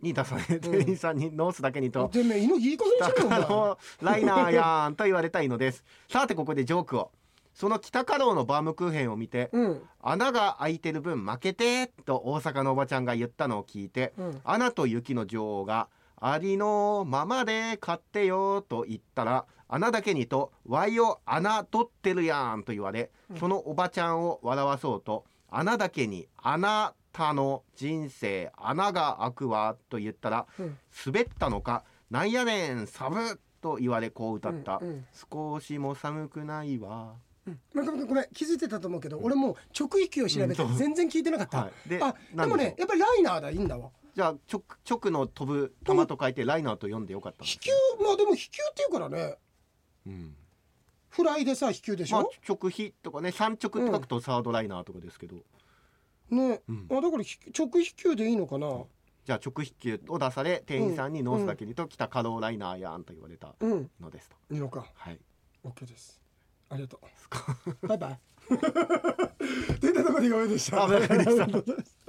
に出され店員さんにノースだけにと。てめえ犬いい加減にしろよお前。北カロライナーやんと言われたいのです。さてここでジョークを。その北カローのバームクーヘンを見てうん。穴が開いてる分負けてと大阪のおばちゃんが言ったのを聞いてうん。アナと雪の女王がありのままで買ってよと言ったら穴だけにとわいを穴取ってるやんと言われそのおばちゃんを笑わそうと穴だけにあなたの人生穴が開くわと言ったらうん。滑ったのかなんやねんサブと言われこう歌った。うんうん。少しも寒くないわ。うん。ごめんごめんごめん。気づいてたと思うけど俺もう直域を調べて全然聞いてなかった、はい。であでもねやっぱりライナーだいいんだわじゃあ直直の飛ぶ球と書いてライナーと読んでよかった飛球？まあでも飛球っていうからね。うん。フライでさ飛球でしまあょ、直飛とかね三直って書くとサードライナーとかですけど、ね、うん。あだからひ直飛球でいいのかな？じゃあ直飛球を出され店員さんにノースだけにと北カローライナーやんと言われたうん。のですと、いいのか。はい。OK です。ありがとう。バイバイ。出たとこでごめんでした。あわかりました